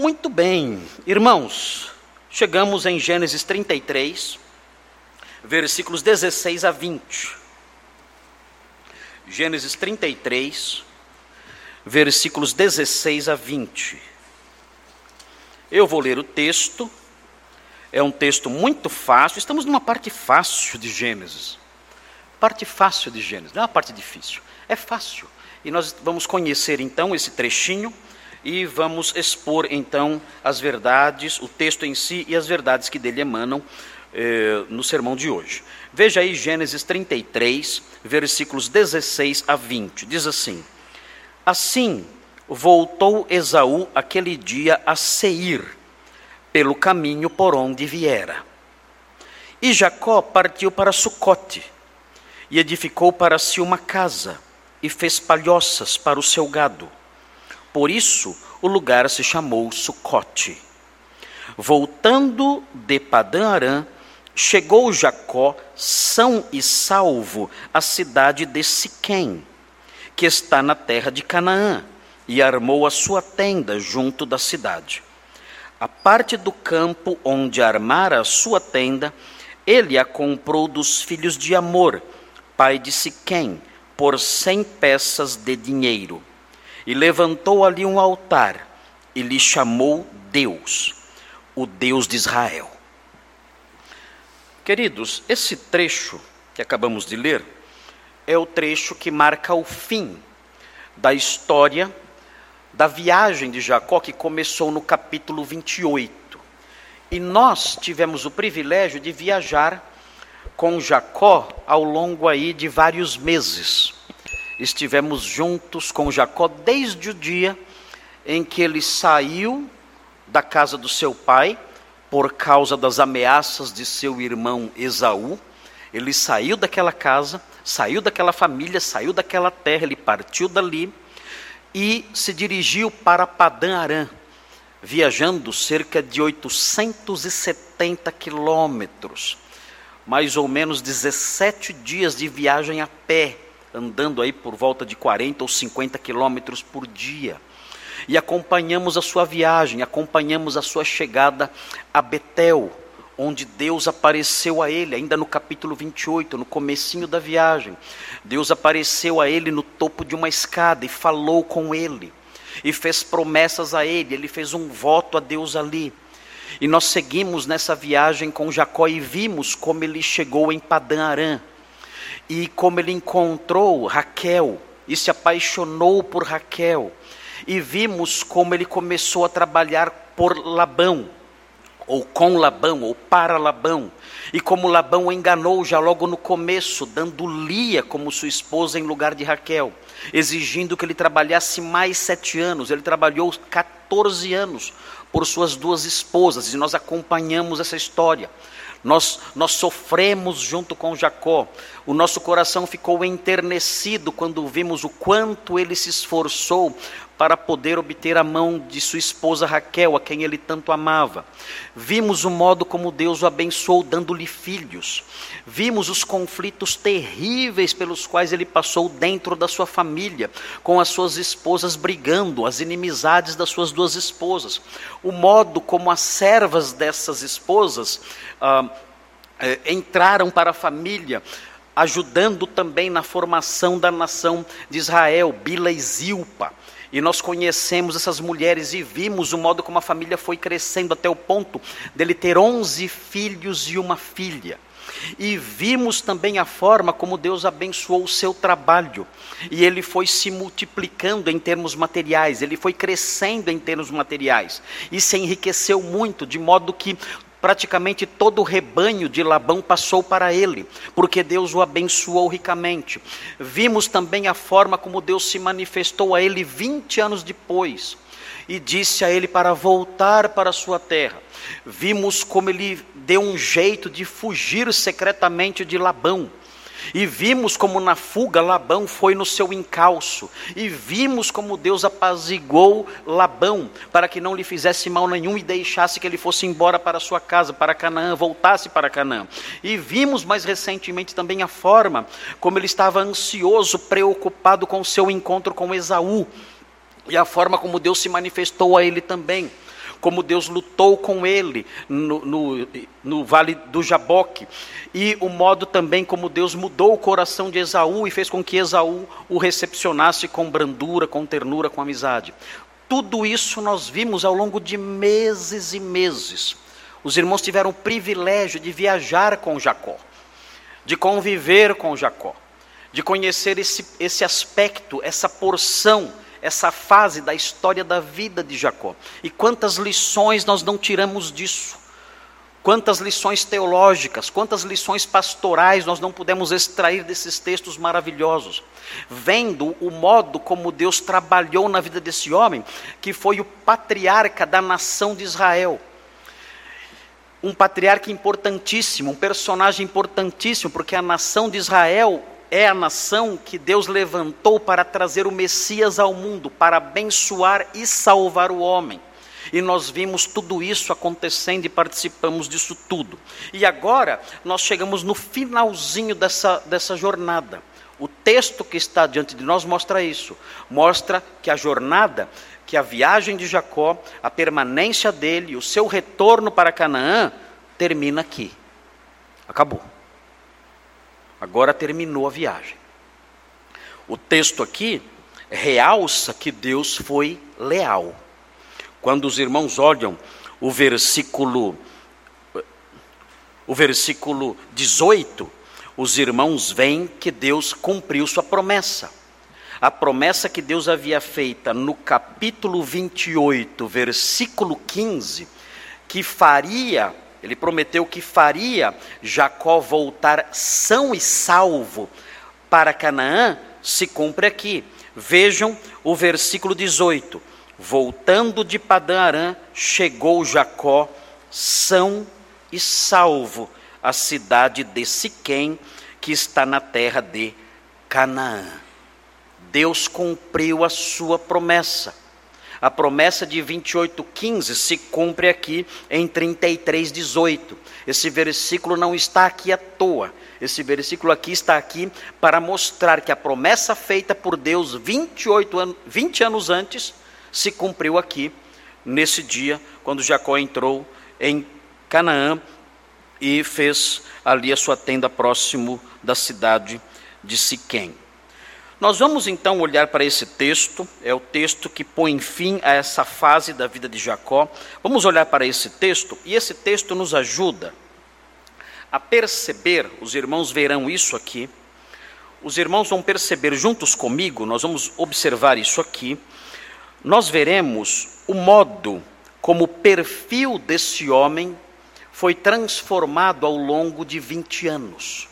Muito bem, irmãos, chegamos em Gênesis 33, versículos 16 a 20. Gênesis 33, versículos 16 a 20. Eu vou ler o texto, é um texto muito fácil, estamos numa parte fácil de Gênesis. Parte fácil de Gênesis, não é uma parte difícil, é fácil. E nós vamos conhecer então esse trechinho e vamos expor então as verdades, o texto em si e as verdades que dele emanam eh, no sermão de hoje. Veja aí Gênesis 33, versículos 16 a 20. Diz assim: Assim voltou Esaú aquele dia a Seir, pelo caminho por onde viera. E Jacó partiu para Sucote, e edificou para si uma casa, e fez palhoças para o seu gado. Por isso o lugar se chamou Sucote. Voltando de Padã Arã, chegou Jacó são e salvo à cidade de Siquém, que está na terra de Canaã, e armou a sua tenda junto da cidade. A parte do campo onde armara a sua tenda, ele a comprou dos filhos de Amor, pai de Siquém, por cem peças de dinheiro. E levantou ali um altar, e lhe chamou Deus, o Deus de Israel. Queridos, esse trecho que acabamos de ler é o trecho que marca o fim da história da viagem de Jacó, que começou no capítulo 28. E nós tivemos o privilégio de viajar com Jacó ao longo aí de vários meses. Estivemos juntos com Jacó desde o dia em que ele saiu da casa do seu pai por causa das ameaças de seu irmão Esaú. Ele saiu daquela casa, saiu daquela família, saiu daquela terra, ele partiu dali e se dirigiu para Padã Arã, viajando cerca de 870 quilômetros, mais ou menos 17 dias de viagem a pé, andando aí por volta de 40 ou 50 quilômetros por dia e acompanhamos a sua viagem, acompanhamos a sua chegada a Betel, onde Deus apareceu a ele, ainda no capítulo 28, no comecinho da viagem. Deus apareceu a ele no topo de uma escada e falou com ele, e fez promessas a ele, ele fez um voto a Deus ali. E nós seguimos nessa viagem com Jacó e vimos como ele chegou em Padã Arã, e como ele encontrou Raquel, e se apaixonou por Raquel e vimos como ele começou a trabalhar por Labão, ou com Labão, ou para Labão, e como Labão o enganou já logo no começo, dando Lia como sua esposa em lugar de Raquel, exigindo que ele trabalhasse mais sete anos. Ele trabalhou 14 anos por suas duas esposas, e nós acompanhamos essa história. Nós, nós sofremos junto com Jacó. O nosso coração ficou enternecido quando vimos o quanto ele se esforçou para poder obter a mão de sua esposa Raquel, a quem ele tanto amava. Vimos o modo como Deus o abençoou, dando-lhe filhos. Vimos os conflitos terríveis pelos quais ele passou dentro da sua família, com as suas esposas brigando, as inimizades das suas duas esposas. O modo como as servas dessas esposas ah, eh, entraram para a família ajudando também na formação da nação de Israel, Bila e Zilpa. E nós conhecemos essas mulheres e vimos o modo como a família foi crescendo até o ponto dele ter 11 filhos e uma filha. E vimos também a forma como Deus abençoou o seu trabalho. E ele foi se multiplicando em termos materiais, ele foi crescendo em termos materiais. E se enriqueceu muito, de modo que praticamente todo o rebanho de Labão passou para ele, porque Deus o abençoou ricamente. Vimos também a forma como Deus se manifestou a ele 20 anos depois e disse a ele para voltar para sua terra. Vimos como ele deu um jeito de fugir secretamente de Labão e vimos como na fuga Labão foi no seu encalço. E vimos como Deus apaziguou Labão para que não lhe fizesse mal nenhum e deixasse que ele fosse embora para sua casa, para Canaã, voltasse para Canaã. E vimos mais recentemente também a forma como ele estava ansioso, preocupado com o seu encontro com Esaú. E a forma como Deus se manifestou a ele também como Deus lutou com ele no, no, no vale do Jaboque, e o modo também como Deus mudou o coração de Esaú e fez com que Esaú o recepcionasse com brandura, com ternura, com amizade. Tudo isso nós vimos ao longo de meses e meses. Os irmãos tiveram o privilégio de viajar com Jacó, de conviver com Jacó, de conhecer esse, esse aspecto, essa porção, essa fase da história da vida de Jacó. E quantas lições nós não tiramos disso? Quantas lições teológicas, quantas lições pastorais nós não pudemos extrair desses textos maravilhosos, vendo o modo como Deus trabalhou na vida desse homem, que foi o patriarca da nação de Israel um patriarca importantíssimo, um personagem importantíssimo, porque a nação de Israel é a nação que Deus levantou para trazer o Messias ao mundo, para abençoar e salvar o homem. E nós vimos tudo isso acontecendo e participamos disso tudo. E agora nós chegamos no finalzinho dessa, dessa jornada. O texto que está diante de nós mostra isso. Mostra que a jornada que a viagem de Jacó, a permanência dele, o seu retorno para Canaã, termina aqui. Acabou. Agora terminou a viagem. O texto aqui realça que Deus foi leal. Quando os irmãos olham o versículo o versículo 18, os irmãos veem que Deus cumpriu sua promessa a promessa que Deus havia feita no capítulo 28, versículo 15, que faria, ele prometeu que faria Jacó voltar são e salvo para Canaã, se cumpre aqui. Vejam o versículo 18. Voltando de Padã Arã, chegou Jacó são e salvo à cidade de Siquém, que está na terra de Canaã. Deus cumpriu a sua promessa. A promessa de 28:15 se cumpre aqui em 33:18. Esse versículo não está aqui à toa. Esse versículo aqui está aqui para mostrar que a promessa feita por Deus 28 an 20 anos antes se cumpriu aqui nesse dia quando Jacó entrou em Canaã e fez ali a sua tenda próximo da cidade de Siquém. Nós vamos então olhar para esse texto, é o texto que põe fim a essa fase da vida de Jacó. Vamos olhar para esse texto e esse texto nos ajuda a perceber, os irmãos verão isso aqui, os irmãos vão perceber juntos comigo, nós vamos observar isso aqui, nós veremos o modo como o perfil desse homem foi transformado ao longo de 20 anos.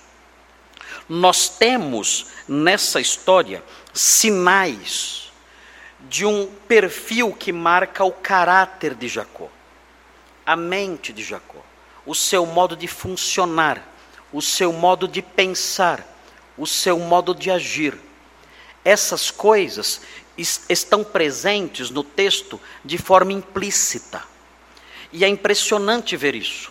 Nós temos nessa história sinais de um perfil que marca o caráter de Jacó, a mente de Jacó, o seu modo de funcionar, o seu modo de pensar, o seu modo de agir. Essas coisas estão presentes no texto de forma implícita. E é impressionante ver isso.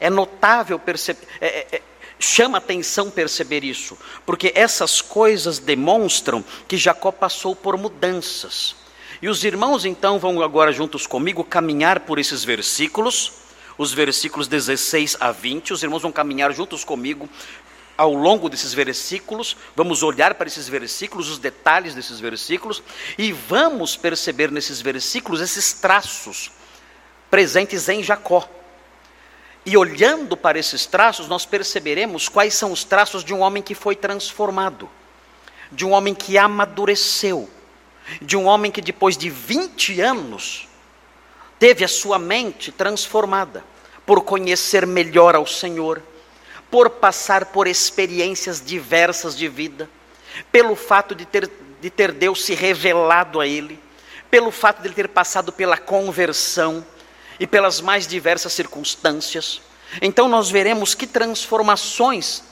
É notável perceber. É, é, é Chama atenção perceber isso, porque essas coisas demonstram que Jacó passou por mudanças. E os irmãos então vão agora juntos comigo caminhar por esses versículos, os versículos 16 a 20. Os irmãos vão caminhar juntos comigo ao longo desses versículos, vamos olhar para esses versículos, os detalhes desses versículos, e vamos perceber nesses versículos esses traços presentes em Jacó. E olhando para esses traços, nós perceberemos quais são os traços de um homem que foi transformado, de um homem que amadureceu, de um homem que depois de 20 anos teve a sua mente transformada por conhecer melhor ao Senhor, por passar por experiências diversas de vida, pelo fato de ter, de ter Deus se revelado a ele, pelo fato de ele ter passado pela conversão, e pelas mais diversas circunstâncias. Então nós veremos que transformações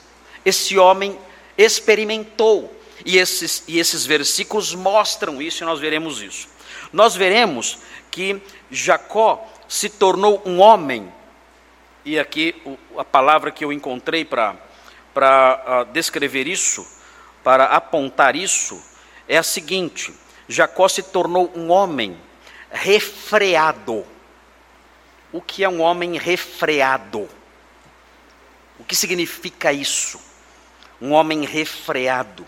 esse homem experimentou. E esses, e esses versículos mostram isso, e nós veremos isso. Nós veremos que Jacó se tornou um homem, e aqui a palavra que eu encontrei para uh, descrever isso, para apontar isso, é a seguinte: Jacó se tornou um homem refreado o que é um homem refreado. O que significa isso? Um homem refreado.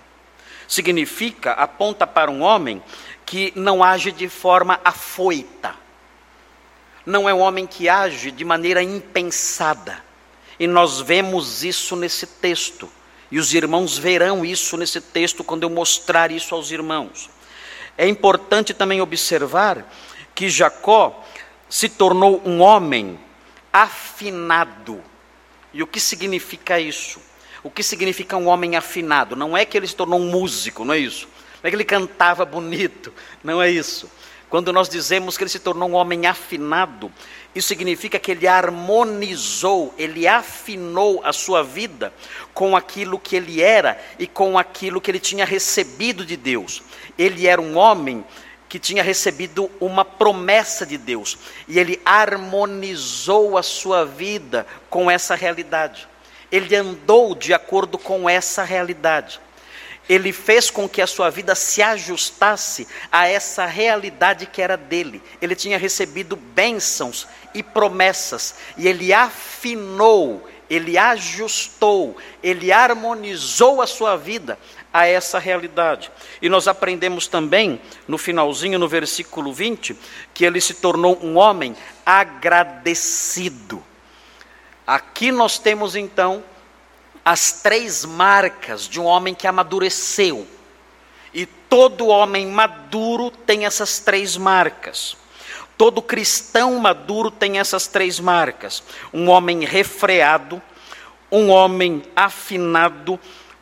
Significa, aponta para um homem que não age de forma afoita. Não é um homem que age de maneira impensada. E nós vemos isso nesse texto. E os irmãos verão isso nesse texto quando eu mostrar isso aos irmãos. É importante também observar que Jacó se tornou um homem afinado. E o que significa isso? O que significa um homem afinado? Não é que ele se tornou um músico, não é isso. Não é que ele cantava bonito, não é isso. Quando nós dizemos que ele se tornou um homem afinado, isso significa que ele harmonizou, ele afinou a sua vida com aquilo que ele era e com aquilo que ele tinha recebido de Deus. Ele era um homem que tinha recebido uma promessa de Deus e ele harmonizou a sua vida com essa realidade. Ele andou de acordo com essa realidade. Ele fez com que a sua vida se ajustasse a essa realidade que era dele. Ele tinha recebido bênçãos e promessas, e ele afinou, ele ajustou, ele harmonizou a sua vida a essa realidade. E nós aprendemos também, no finalzinho, no versículo 20, que ele se tornou um homem agradecido. Aqui nós temos então as três marcas de um homem que amadureceu. E todo homem maduro tem essas três marcas. Todo cristão maduro tem essas três marcas: um homem refreado, um homem afinado,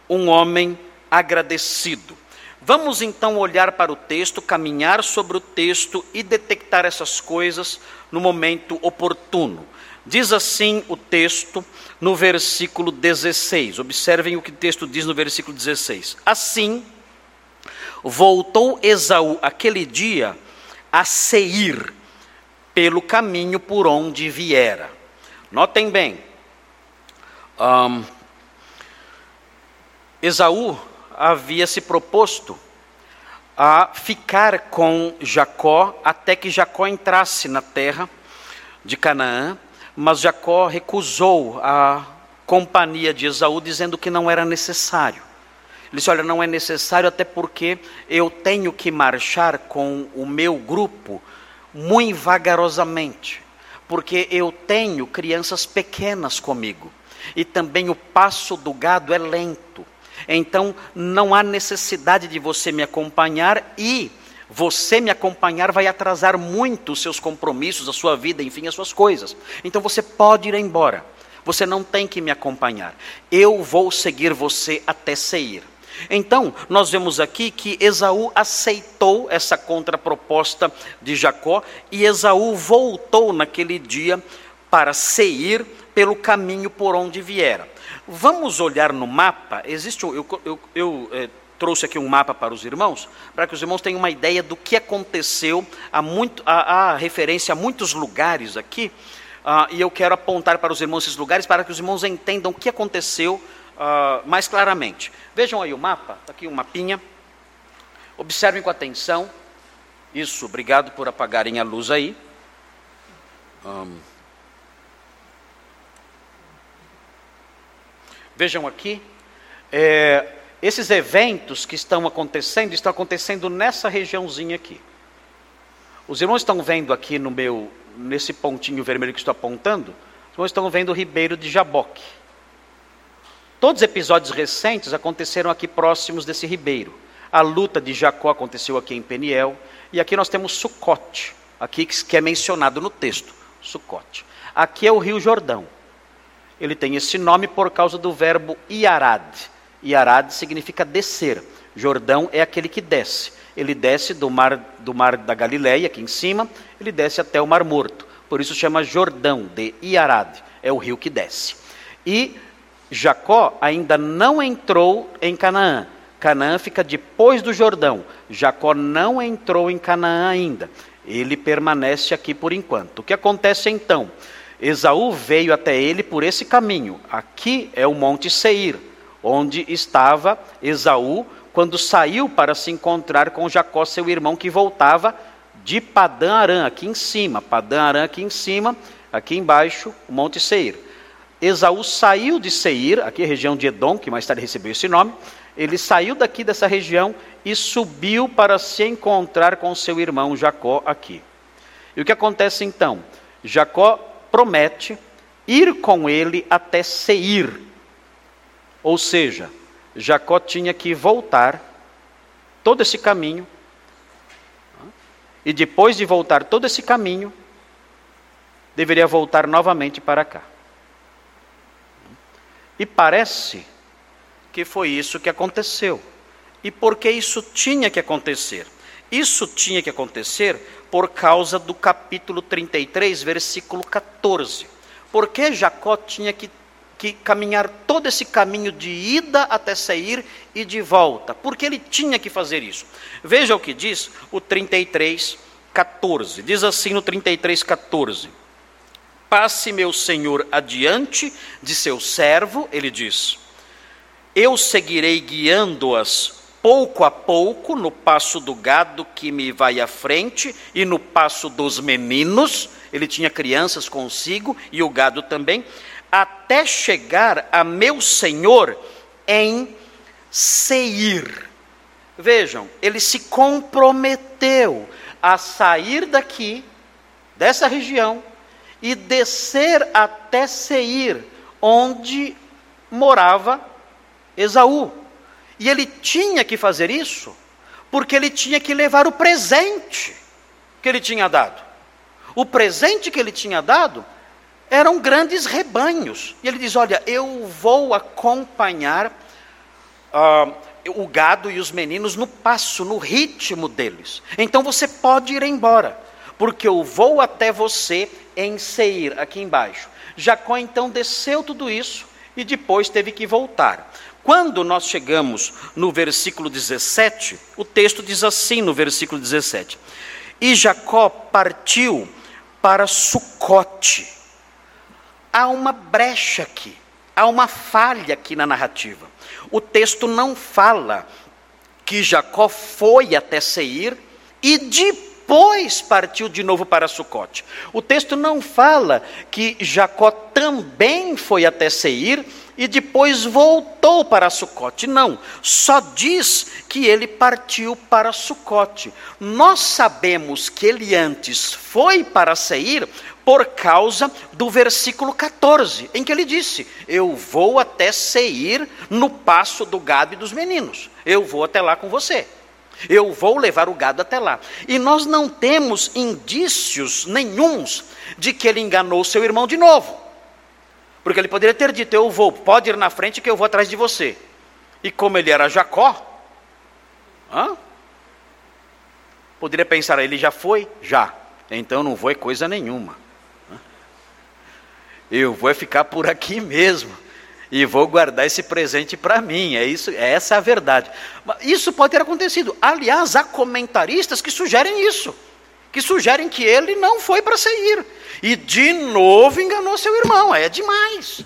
um homem agradecido. Vamos então olhar para o texto, caminhar sobre o texto e detectar essas coisas no momento oportuno. Diz assim o texto no versículo 16. Observem o que o texto diz no versículo 16. Assim, voltou Esaú aquele dia a Seir, pelo caminho por onde viera. Notem bem, um, Esaú havia se proposto a ficar com Jacó até que Jacó entrasse na terra de Canaã, mas Jacó recusou a companhia de Esaú, dizendo que não era necessário. Ele disse: Olha, não é necessário, até porque eu tenho que marchar com o meu grupo muito vagarosamente, porque eu tenho crianças pequenas comigo, e também o passo do gado é lento. Então não há necessidade de você me acompanhar e você me acompanhar vai atrasar muito os seus compromissos, a sua vida, enfim, as suas coisas. Então você pode ir embora. Você não tem que me acompanhar. Eu vou seguir você até Seir. Então, nós vemos aqui que Esaú aceitou essa contraproposta de Jacó e Esaú voltou naquele dia para Seir pelo caminho por onde viera. Vamos olhar no mapa. Existe, eu, eu, eu é, trouxe aqui um mapa para os irmãos, para que os irmãos tenham uma ideia do que aconteceu. Há, muito, há, há referência a muitos lugares aqui, uh, e eu quero apontar para os irmãos esses lugares para que os irmãos entendam o que aconteceu uh, mais claramente. Vejam aí o mapa, está aqui um mapinha. Observem com atenção. Isso, obrigado por apagarem a luz aí. Um, Vejam aqui, é, esses eventos que estão acontecendo, estão acontecendo nessa regiãozinha aqui. Os irmãos estão vendo aqui no meu, nesse pontinho vermelho que estou apontando, os irmãos estão vendo o Ribeiro de Jaboque. Todos os episódios recentes aconteceram aqui próximos desse ribeiro. A luta de Jacó aconteceu aqui em Peniel, e aqui nós temos Sucote, aqui que é mencionado no texto, Sucote. Aqui é o Rio Jordão. Ele tem esse nome por causa do verbo iarad. Iarad significa descer. Jordão é aquele que desce. Ele desce do mar, do mar da Galileia, aqui em cima, ele desce até o Mar Morto. Por isso chama Jordão de Iarad. É o rio que desce. E Jacó ainda não entrou em Canaã. Canaã fica depois do Jordão. Jacó não entrou em Canaã ainda. Ele permanece aqui por enquanto. O que acontece então? Esaú veio até ele por esse caminho. Aqui é o Monte Seir, onde estava Esaú quando saiu para se encontrar com Jacó, seu irmão, que voltava de Padã Arã, aqui em cima. Padã Arã, aqui em cima, aqui embaixo, o Monte Seir. Esaú saiu de Seir, aqui é a região de Edom, que mais tarde recebeu esse nome. Ele saiu daqui dessa região e subiu para se encontrar com seu irmão Jacó aqui. E o que acontece então? Jacó promete ir com ele até Seir. Ou seja, Jacó tinha que voltar todo esse caminho. E depois de voltar todo esse caminho, deveria voltar novamente para cá. E parece que foi isso que aconteceu. E por que isso tinha que acontecer? Isso tinha que acontecer por causa do capítulo 33, versículo 14. Porque Jacó tinha que, que caminhar todo esse caminho de ida até Seir e de volta. Porque ele tinha que fazer isso. Veja o que diz o 33, 14. Diz assim no 33, 14. Passe meu senhor adiante de seu servo, ele diz. Eu seguirei guiando-as pouco a pouco, no passo do gado que me vai à frente e no passo dos meninos, ele tinha crianças consigo e o gado também, até chegar a meu senhor em Seir. Vejam, ele se comprometeu a sair daqui, dessa região, e descer até Seir, onde morava Esaú. E ele tinha que fazer isso, porque ele tinha que levar o presente que ele tinha dado. O presente que ele tinha dado eram grandes rebanhos. E ele diz: Olha, eu vou acompanhar uh, o gado e os meninos no passo, no ritmo deles. Então você pode ir embora, porque eu vou até você em Seir, aqui embaixo. Jacó então desceu tudo isso e depois teve que voltar. Quando nós chegamos no versículo 17, o texto diz assim no versículo 17: E Jacó partiu para Sucote. Há uma brecha aqui, há uma falha aqui na narrativa. O texto não fala que Jacó foi até Seir e depois partiu de novo para Sucote. O texto não fala que Jacó também foi até Seir e depois voltou para Sucote. Não, só diz que ele partiu para Sucote. Nós sabemos que ele antes foi para Seir por causa do versículo 14, em que ele disse: Eu vou até Seir no passo do gado e dos meninos. Eu vou até lá com você. Eu vou levar o gado até lá. E nós não temos indícios nenhums de que ele enganou seu irmão de novo. Porque ele poderia ter dito: Eu vou, pode ir na frente que eu vou atrás de você. E como ele era Jacó, hã? poderia pensar: Ele já foi? Já. Então não vou é coisa nenhuma. Eu vou ficar por aqui mesmo e vou guardar esse presente para mim. É isso, é essa a verdade. Isso pode ter acontecido. Aliás, há comentaristas que sugerem isso que sugerem que ele não foi para Seir. E de novo enganou seu irmão, é demais.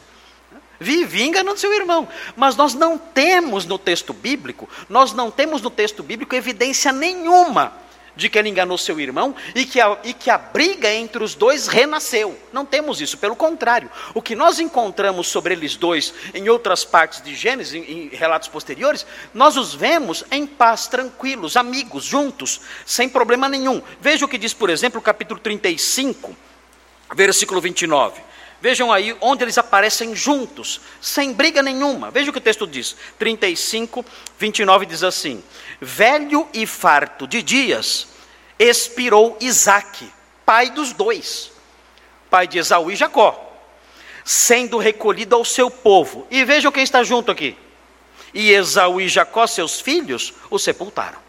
Vivia enganando seu irmão. Mas nós não temos no texto bíblico, nós não temos no texto bíblico evidência nenhuma de que ele enganou seu irmão e que, a, e que a briga entre os dois renasceu. Não temos isso, pelo contrário. O que nós encontramos sobre eles dois em outras partes de Gênesis, em, em relatos posteriores, nós os vemos em paz, tranquilos, amigos, juntos, sem problema nenhum. Veja o que diz, por exemplo, o capítulo 35, versículo 29. Vejam aí onde eles aparecem juntos, sem briga nenhuma. Veja o que o texto diz. 35, 29 diz assim: Velho e farto de dias, expirou Isaque, pai dos dois, pai de Esaú e Jacó, sendo recolhido ao seu povo. E vejam quem está junto aqui. E Esaú e Jacó, seus filhos, o sepultaram.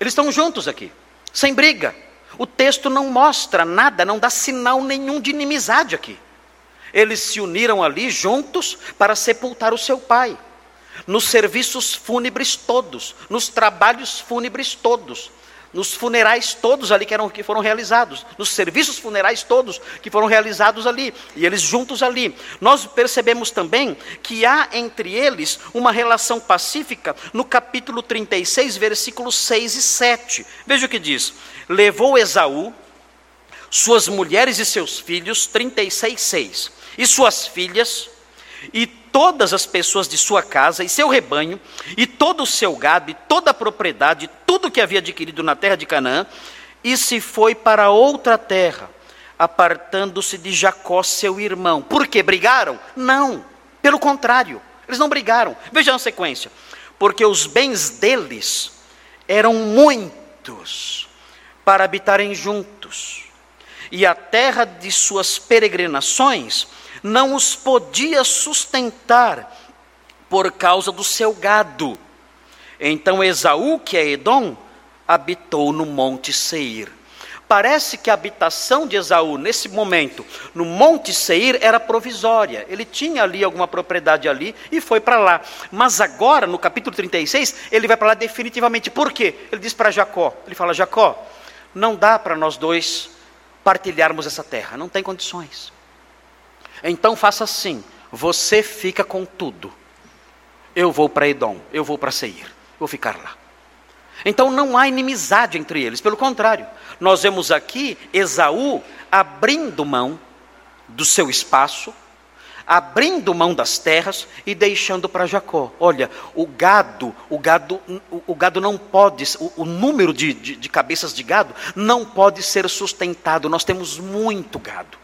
Eles estão juntos aqui, sem briga o texto não mostra nada, não dá sinal nenhum de inimizade aqui. Eles se uniram ali juntos para sepultar o seu pai. Nos serviços fúnebres todos, nos trabalhos fúnebres todos, nos funerais todos ali que, eram, que foram realizados, nos serviços funerais todos que foram realizados ali, e eles juntos ali. Nós percebemos também que há entre eles uma relação pacífica no capítulo 36, versículos 6 e 7. Veja o que diz: Levou Esaú suas mulheres e seus filhos, 36, 6, e suas filhas, e todas as pessoas de sua casa, e seu rebanho, e todo o seu gado, e toda a propriedade, tudo que havia adquirido na terra de Canaã, e se foi para outra terra, apartando-se de Jacó, seu irmão. Por que brigaram? Não, pelo contrário, eles não brigaram. Veja a sequência. Porque os bens deles eram muitos para habitarem juntos, e a terra de suas peregrinações não os podia sustentar por causa do seu gado. Então Esaú, que é Edom, habitou no monte Seir. Parece que a habitação de Esaú, nesse momento, no Monte Seir, era provisória. Ele tinha ali alguma propriedade ali e foi para lá. Mas agora, no capítulo 36, ele vai para lá definitivamente. Por quê? Ele diz para Jacó: ele fala, Jacó, não dá para nós dois partilharmos essa terra, não tem condições. Então faça assim: você fica com tudo. Eu vou para Edom, eu vou para Seir, vou ficar lá. Então não há inimizade entre eles, pelo contrário, nós vemos aqui Esaú abrindo mão do seu espaço, abrindo mão das terras e deixando para Jacó. Olha, o gado, o gado, o, gado não pode, o, o número de, de, de cabeças de gado não pode ser sustentado. Nós temos muito gado.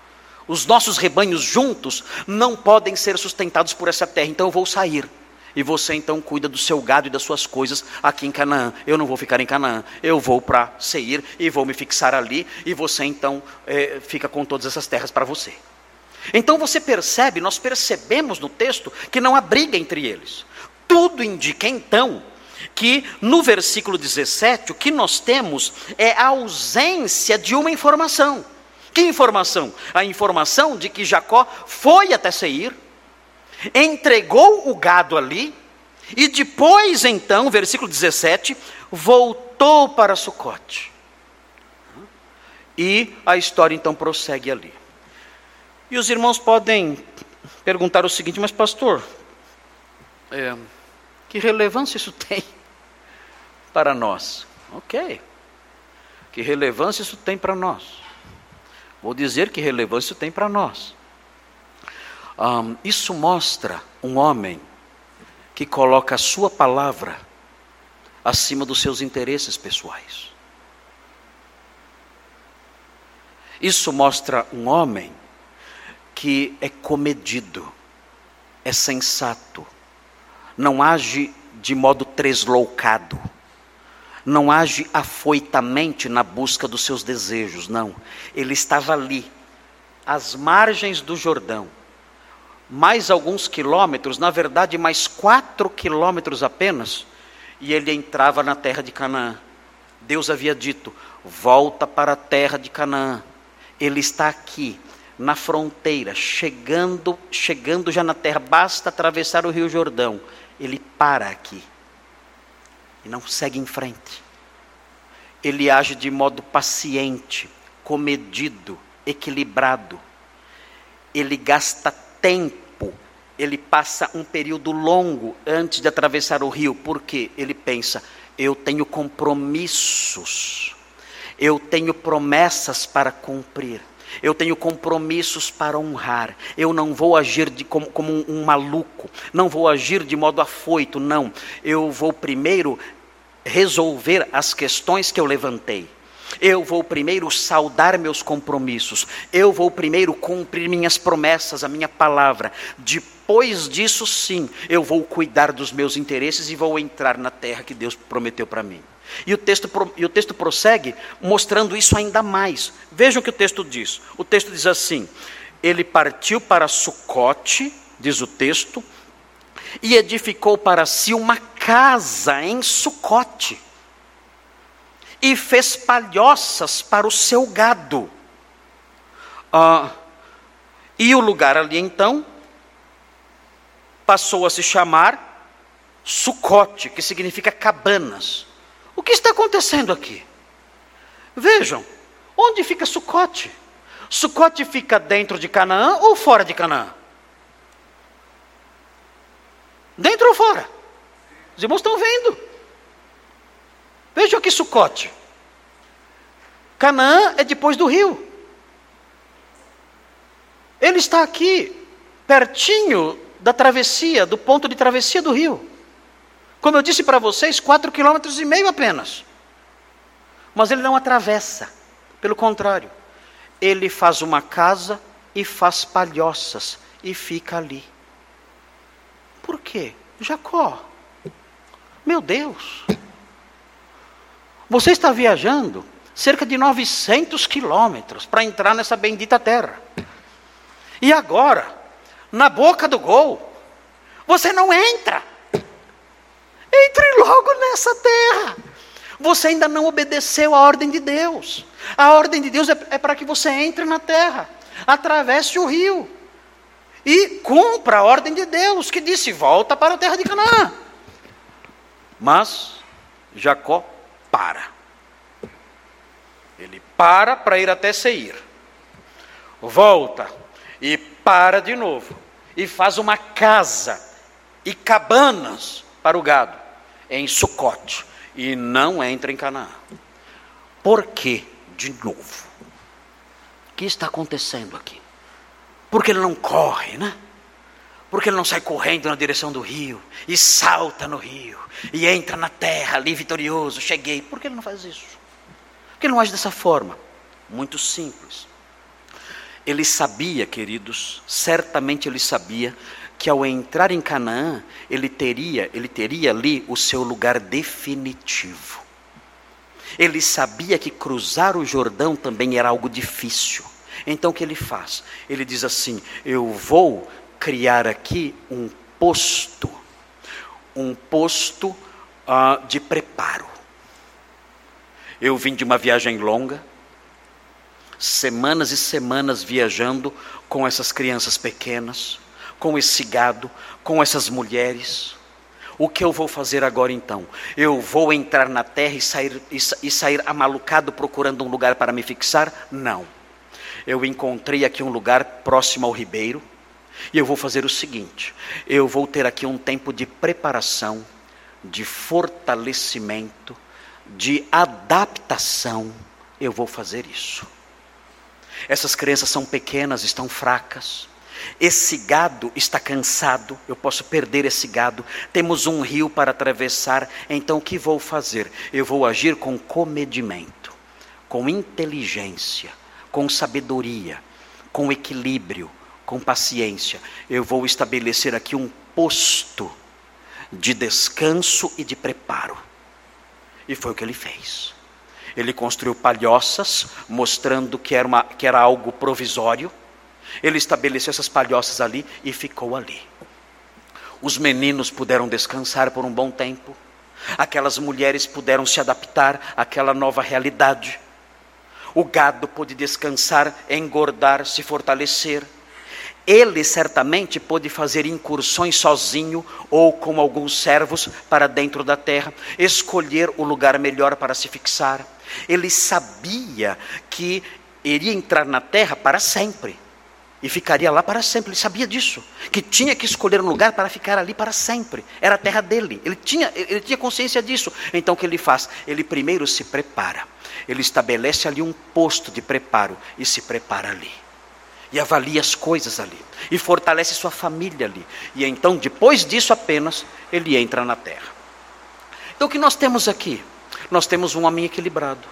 Os nossos rebanhos juntos não podem ser sustentados por essa terra, então eu vou sair. E você então cuida do seu gado e das suas coisas aqui em Canaã. Eu não vou ficar em Canaã, eu vou para Seir e vou me fixar ali. E você então é, fica com todas essas terras para você. Então você percebe, nós percebemos no texto que não há briga entre eles. Tudo indica então que no versículo 17 o que nós temos é a ausência de uma informação. Que informação? A informação de que Jacó foi até Seir, entregou o gado ali, e depois então, versículo 17, voltou para Sucote. E a história então prossegue ali. E os irmãos podem perguntar o seguinte, mas pastor, é, que relevância isso tem para nós? Ok. Que relevância isso tem para nós? Vou dizer que relevância isso tem para nós. Um, isso mostra um homem que coloca a sua palavra acima dos seus interesses pessoais. Isso mostra um homem que é comedido, é sensato, não age de modo tresloucado, não age afoitamente na busca dos seus desejos, não. Ele estava ali, às margens do Jordão mais alguns quilômetros, na verdade, mais quatro quilômetros apenas, e ele entrava na terra de Canaã. Deus havia dito: volta para a terra de Canaã. Ele está aqui, na fronteira, chegando, chegando já na terra, basta atravessar o Rio Jordão. Ele para aqui e não segue em frente. Ele age de modo paciente, comedido, equilibrado. Ele gasta tempo, ele passa um período longo antes de atravessar o rio, porque ele pensa: eu tenho compromissos, eu tenho promessas para cumprir. Eu tenho compromissos para honrar. Eu não vou agir de, como, como um, um maluco. Não vou agir de modo afoito. Não. Eu vou primeiro resolver as questões que eu levantei. Eu vou primeiro saudar meus compromissos. Eu vou primeiro cumprir minhas promessas, a minha palavra. Depois disso, sim, eu vou cuidar dos meus interesses e vou entrar na terra que Deus prometeu para mim. E o, texto, e o texto prossegue mostrando isso ainda mais. Vejam o que o texto diz. O texto diz assim: Ele partiu para Sucote, diz o texto, e edificou para si uma casa em Sucote e fez palhoças para o seu gado. Ah, e o lugar ali então passou a se chamar Sucote, que significa cabanas. O que está acontecendo aqui? Vejam, onde fica Sucote? Sucote fica dentro de Canaã ou fora de Canaã? Dentro ou fora? Os irmãos estão vendo. Veja aqui Sucote. Canaã é depois do rio. Ele está aqui, pertinho da travessia, do ponto de travessia do rio. Como eu disse para vocês, quatro quilômetros e meio apenas. Mas ele não atravessa, pelo contrário, ele faz uma casa e faz palhoças e fica ali. Por quê? Jacó. Meu Deus. Você está viajando cerca de 900 quilômetros para entrar nessa bendita terra. E agora, na boca do gol, você não entra. Entre logo nessa terra. Você ainda não obedeceu à ordem de Deus. A ordem de Deus é, é para que você entre na terra, atravesse o rio e cumpra a ordem de Deus, que disse: volta para a terra de Canaã. Mas Jacó para. Ele para para ir até Seir. Volta e para de novo. E faz uma casa e cabanas para o gado em Sucote. E não entra em Canaã. Por que de novo? O que está acontecendo aqui? Porque ele não corre, né? Porque ele não sai correndo na direção do rio e salta no rio e entra na terra ali vitorioso, cheguei. Por que ele não faz isso? Por que ele não age dessa forma? Muito simples. Ele sabia, queridos, certamente ele sabia que ao entrar em Canaã, ele teria, ele teria ali o seu lugar definitivo. Ele sabia que cruzar o Jordão também era algo difícil. Então o que ele faz? Ele diz assim: Eu vou criar aqui um posto, um posto uh, de preparo. Eu vim de uma viagem longa, semanas e semanas viajando com essas crianças pequenas, com esse gado, com essas mulheres. O que eu vou fazer agora então? Eu vou entrar na terra e sair, e, e sair amalucado procurando um lugar para me fixar? Não. Eu encontrei aqui um lugar próximo ao ribeiro, e eu vou fazer o seguinte: eu vou ter aqui um tempo de preparação, de fortalecimento, de adaptação. Eu vou fazer isso. Essas crianças são pequenas, estão fracas. Esse gado está cansado, eu posso perder esse gado. Temos um rio para atravessar, então o que vou fazer? Eu vou agir com comedimento, com inteligência, com sabedoria, com equilíbrio, com paciência. Eu vou estabelecer aqui um posto de descanso e de preparo. E foi o que ele fez. Ele construiu palhoças, mostrando que era, uma, que era algo provisório ele estabeleceu essas palhoças ali e ficou ali. Os meninos puderam descansar por um bom tempo. Aquelas mulheres puderam se adaptar àquela nova realidade. O gado pôde descansar, engordar, se fortalecer. Ele certamente pôde fazer incursões sozinho ou com alguns servos para dentro da terra, escolher o lugar melhor para se fixar. Ele sabia que iria entrar na terra para sempre e ficaria lá para sempre. Ele sabia disso, que tinha que escolher um lugar para ficar ali para sempre. Era a terra dele. Ele tinha, ele tinha consciência disso. Então o que ele faz? Ele primeiro se prepara. Ele estabelece ali um posto de preparo e se prepara ali. E avalia as coisas ali. E fortalece sua família ali. E então, depois disso apenas, ele entra na terra. Então o que nós temos aqui? Nós temos um homem equilibrado.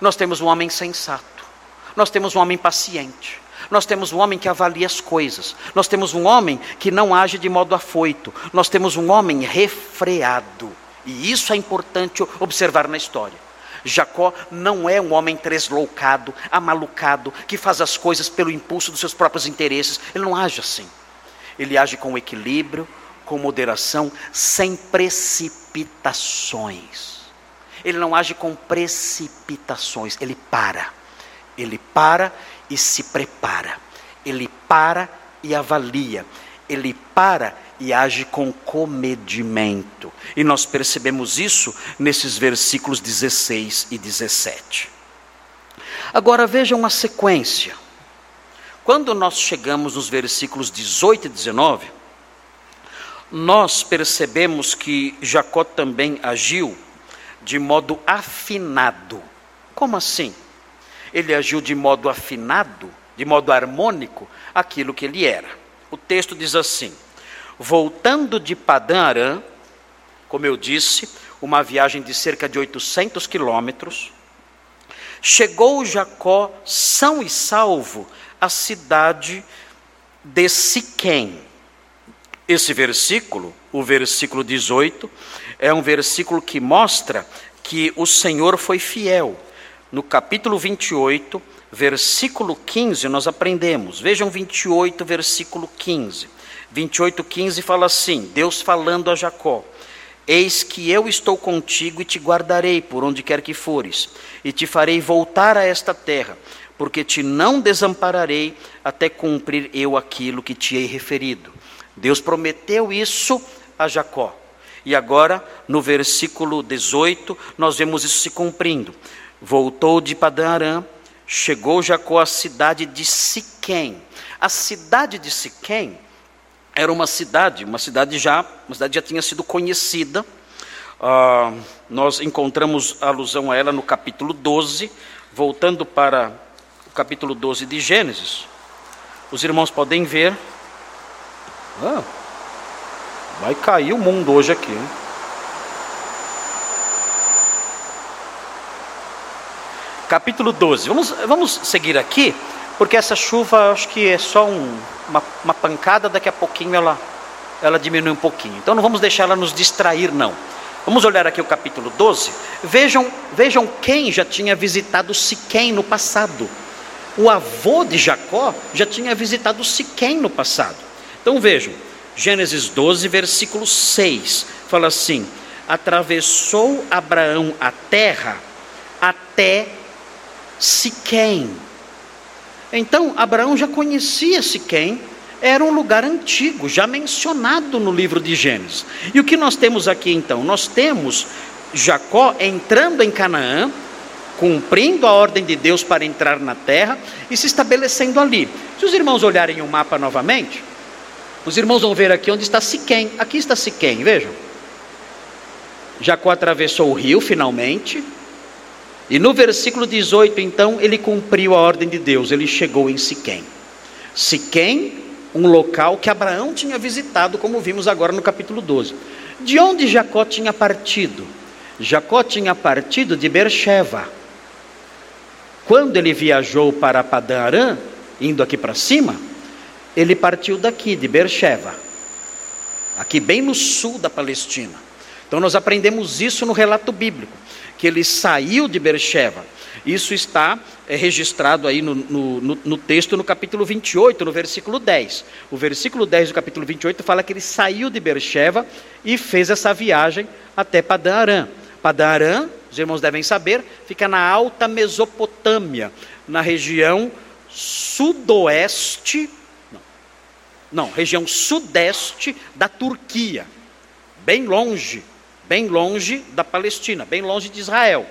Nós temos um homem sensato. Nós temos um homem paciente. Nós temos um homem que avalia as coisas. Nós temos um homem que não age de modo afoito. Nós temos um homem refreado. E isso é importante observar na história. Jacó não é um homem tresloucado, amalucado, que faz as coisas pelo impulso dos seus próprios interesses. Ele não age assim. Ele age com equilíbrio, com moderação, sem precipitações. Ele não age com precipitações, ele para. Ele para e se prepara. Ele para e avalia. Ele para e age com comedimento. E nós percebemos isso nesses versículos 16 e 17. Agora vejam a sequência. Quando nós chegamos nos versículos 18 e 19, nós percebemos que Jacó também agiu de modo afinado. Como assim? Ele agiu de modo afinado, de modo harmônico aquilo que ele era. O texto diz assim: Voltando de Padã Arã, como eu disse, uma viagem de cerca de 800 quilômetros, chegou Jacó são e salvo à cidade de Siquém. Esse versículo, o versículo 18, é um versículo que mostra que o Senhor foi fiel. No capítulo 28, versículo 15, nós aprendemos. Vejam 28, versículo 15. 28, 15 fala assim: Deus falando a Jacó: Eis que eu estou contigo e te guardarei por onde quer que fores, e te farei voltar a esta terra, porque te não desampararei até cumprir eu aquilo que te hei referido. Deus prometeu isso a Jacó. E agora, no versículo 18, nós vemos isso se cumprindo. Voltou de Padã chegou Jacó à cidade de Siquém. A cidade de Siquém era uma cidade, uma cidade já, uma cidade já tinha sido conhecida. Uh, nós encontramos alusão a ela no capítulo 12, voltando para o capítulo 12 de Gênesis. Os irmãos podem ver. Ah, vai cair o mundo hoje aqui. Hein? Capítulo 12. Vamos, vamos seguir aqui porque essa chuva acho que é só um, uma, uma, pancada, daqui a pouquinho ela, ela diminui um pouquinho. Então não vamos deixar ela nos distrair, não. Vamos olhar aqui o capítulo 12. Vejam, vejam quem já tinha visitado Siquém no passado. O avô de Jacó já tinha visitado Siquém no passado. Então vejam, Gênesis 12, versículo 6, fala assim: Atravessou Abraão a terra até Siquém então, Abraão já conhecia Siquém, era um lugar antigo, já mencionado no livro de Gênesis. E o que nós temos aqui então? Nós temos Jacó entrando em Canaã, cumprindo a ordem de Deus para entrar na terra e se estabelecendo ali. Se os irmãos olharem o mapa novamente, os irmãos vão ver aqui onde está Siquém. Aqui está Siquém, vejam. Jacó atravessou o rio finalmente, e no versículo 18, então, ele cumpriu a ordem de Deus, ele chegou em Siquém. Siquém, um local que Abraão tinha visitado, como vimos agora no capítulo 12. De onde Jacó tinha partido? Jacó tinha partido de Beersheba. Quando ele viajou para Padã Arã, indo aqui para cima, ele partiu daqui, de Beersheba, aqui bem no sul da Palestina. Então nós aprendemos isso no relato bíblico que ele saiu de Beersheba. Isso está é, registrado aí no, no, no, texto no capítulo 28, no versículo 10. O versículo 10 do capítulo 28 fala que ele saiu de Beersheba e fez essa viagem até Padã Arã. Padã Arã, os irmãos devem saber, fica na alta Mesopotâmia, na região sudoeste, não, não, região sudeste da Turquia, bem longe bem longe da Palestina, bem longe de Israel.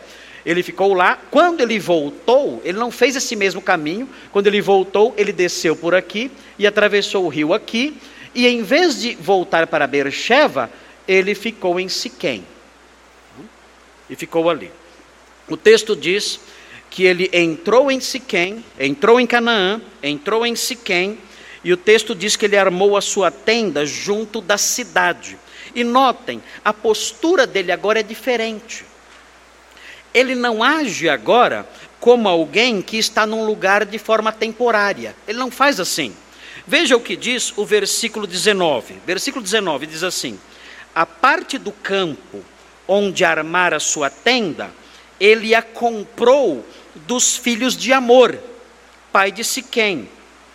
Ele ficou lá. Quando ele voltou, ele não fez esse mesmo caminho. Quando ele voltou, ele desceu por aqui e atravessou o rio aqui. E em vez de voltar para Beersheba, ele ficou em Siquém. E ficou ali. O texto diz que ele entrou em Siquém, entrou em Canaã, entrou em Siquém, e o texto diz que ele armou a sua tenda junto da cidade. E notem, a postura dele agora é diferente. Ele não age agora como alguém que está num lugar de forma temporária. Ele não faz assim. Veja o que diz o versículo 19. Versículo 19 diz assim: A parte do campo onde armar a sua tenda, ele a comprou dos filhos de Amor, pai de Siquém,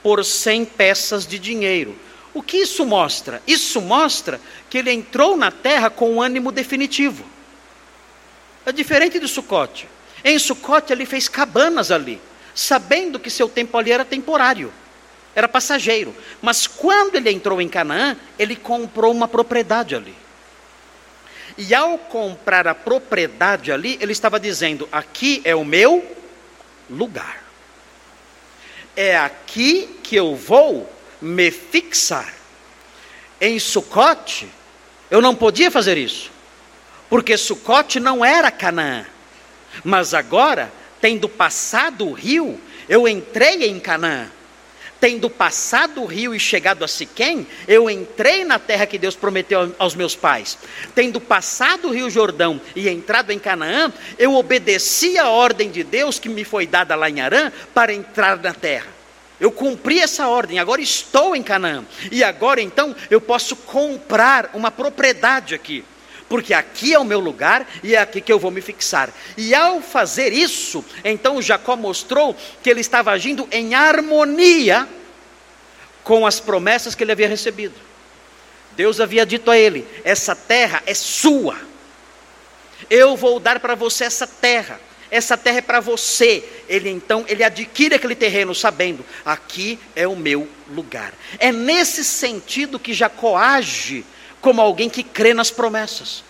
por cem peças de dinheiro. O que isso mostra? Isso mostra que ele entrou na terra com um ânimo definitivo. É diferente de Sucote. Em Sucote ele fez cabanas ali, sabendo que seu tempo ali era temporário, era passageiro. Mas quando ele entrou em Canaã, ele comprou uma propriedade ali. E ao comprar a propriedade ali, ele estava dizendo: aqui é o meu lugar. É aqui que eu vou me fixar. Em Sucote, eu não podia fazer isso, porque Sucote não era Canaã. Mas agora, tendo passado o rio, eu entrei em Canaã. Tendo passado o rio e chegado a Siquém, eu entrei na terra que Deus prometeu aos meus pais. Tendo passado o rio Jordão e entrado em Canaã, eu obedeci a ordem de Deus que me foi dada lá em Arã para entrar na terra. Eu cumpri essa ordem, agora estou em Canaã. E agora então eu posso comprar uma propriedade aqui porque aqui é o meu lugar e é aqui que eu vou me fixar. E ao fazer isso, então Jacó mostrou que ele estava agindo em harmonia com as promessas que ele havia recebido. Deus havia dito a ele: essa terra é sua. Eu vou dar para você essa terra. Essa terra é para você. Ele então, ele adquire aquele terreno sabendo, aqui é o meu lugar. É nesse sentido que Jacó age como alguém que crê nas promessas.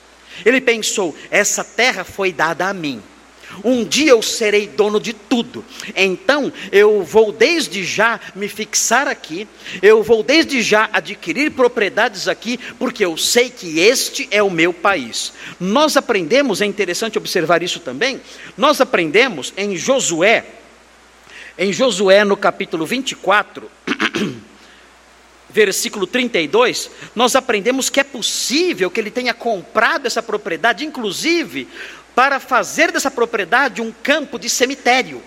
Ele pensou: essa terra foi dada a mim. Um dia eu serei dono de tudo. Então eu vou desde já me fixar aqui, eu vou desde já adquirir propriedades aqui, porque eu sei que este é o meu país. Nós aprendemos, é interessante observar isso também, nós aprendemos em Josué, em Josué no capítulo 24. versículo 32, nós aprendemos que é possível que ele tenha comprado essa propriedade, inclusive para fazer dessa propriedade um campo de cemitério.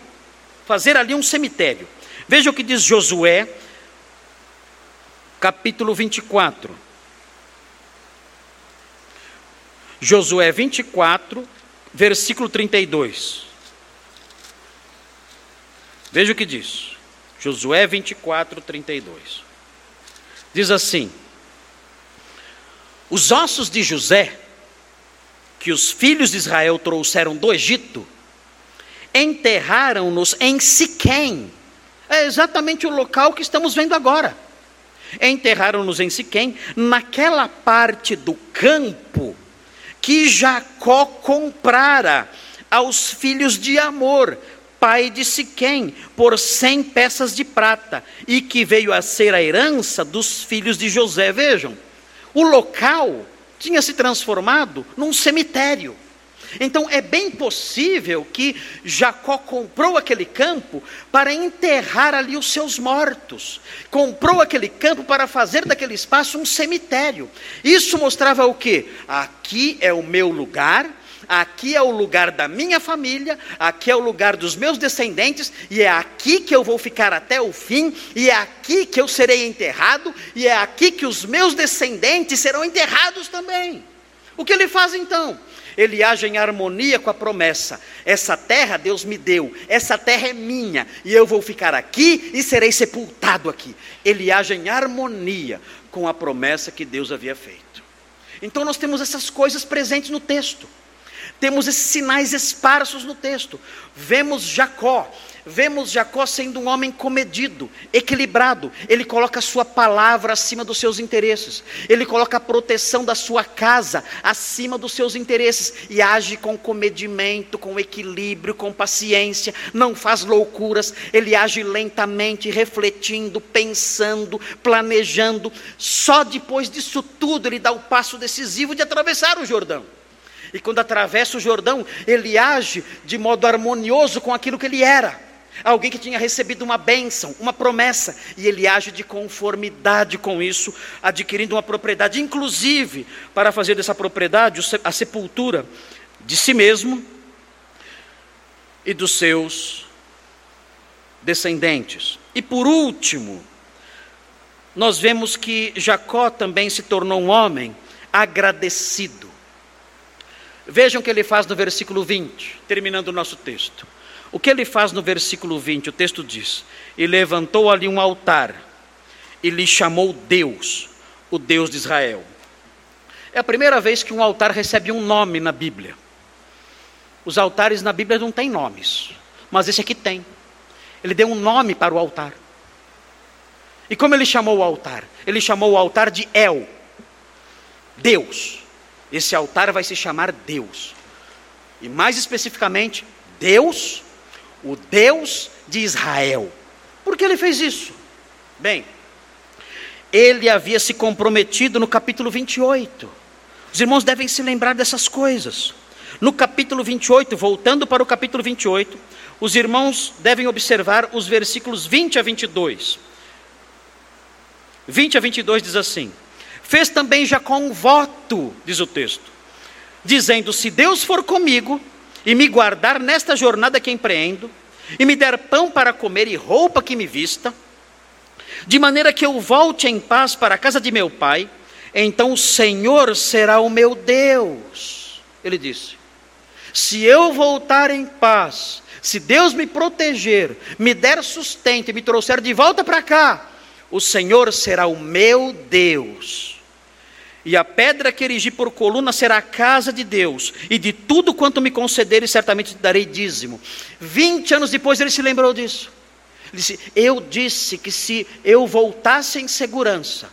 Fazer ali um cemitério. Veja o que diz Josué, capítulo 24. Josué 24, versículo 32. Veja o que diz. Josué 24, 32. Diz assim: Os ossos de José, que os filhos de Israel trouxeram do Egito, enterraram-nos em Siquém. É exatamente o local que estamos vendo agora. Enterraram-nos em Siquém, naquela parte do campo que Jacó comprara aos filhos de Amor, pai de Siquém, por cem peças de prata, e que veio a ser a herança dos filhos de José. Vejam, o local tinha se transformado num cemitério. Então é bem possível que Jacó comprou aquele campo para enterrar ali os seus mortos. Comprou aquele campo para fazer daquele espaço um cemitério. Isso mostrava o que? Aqui é o meu lugar, aqui é o lugar da minha família, aqui é o lugar dos meus descendentes, e é aqui que eu vou ficar até o fim, e é aqui que eu serei enterrado, e é aqui que os meus descendentes serão enterrados também. O que ele faz então? Ele age em harmonia com a promessa. Essa terra Deus me deu, essa terra é minha, e eu vou ficar aqui e serei sepultado aqui. Ele age em harmonia com a promessa que Deus havia feito. Então nós temos essas coisas presentes no texto. Temos esses sinais esparsos no texto. Vemos Jacó, vemos Jacó sendo um homem comedido, equilibrado. Ele coloca a sua palavra acima dos seus interesses. Ele coloca a proteção da sua casa acima dos seus interesses e age com comedimento, com equilíbrio, com paciência. Não faz loucuras. Ele age lentamente, refletindo, pensando, planejando. Só depois disso tudo ele dá o passo decisivo de atravessar o Jordão. E quando atravessa o Jordão, ele age de modo harmonioso com aquilo que ele era. Alguém que tinha recebido uma bênção, uma promessa, e ele age de conformidade com isso, adquirindo uma propriedade, inclusive para fazer dessa propriedade a sepultura de si mesmo e dos seus descendentes. E por último, nós vemos que Jacó também se tornou um homem agradecido. Vejam o que ele faz no versículo 20, terminando o nosso texto. O que ele faz no versículo 20? O texto diz: E levantou ali um altar, e lhe chamou Deus, o Deus de Israel. É a primeira vez que um altar recebe um nome na Bíblia. Os altares na Bíblia não têm nomes, mas esse aqui tem. Ele deu um nome para o altar. E como ele chamou o altar? Ele chamou o altar de El, Deus. Esse altar vai se chamar Deus. E mais especificamente, Deus, o Deus de Israel. Por que ele fez isso? Bem, ele havia se comprometido no capítulo 28. Os irmãos devem se lembrar dessas coisas. No capítulo 28, voltando para o capítulo 28, os irmãos devem observar os versículos 20 a 22. 20 a 22 diz assim: Fez também Jacó um voto, diz o texto, dizendo: Se Deus for comigo e me guardar nesta jornada que empreendo, e me der pão para comer e roupa que me vista, de maneira que eu volte em paz para a casa de meu pai, então o Senhor será o meu Deus. Ele disse: Se eu voltar em paz, se Deus me proteger, me der sustento e me trouxer de volta para cá, o Senhor será o meu Deus. E a pedra que erigi por coluna será a casa de Deus, e de tudo quanto me concederes, certamente te darei dízimo. Vinte anos depois ele se lembrou disso. Ele disse: Eu disse que se eu voltasse em segurança,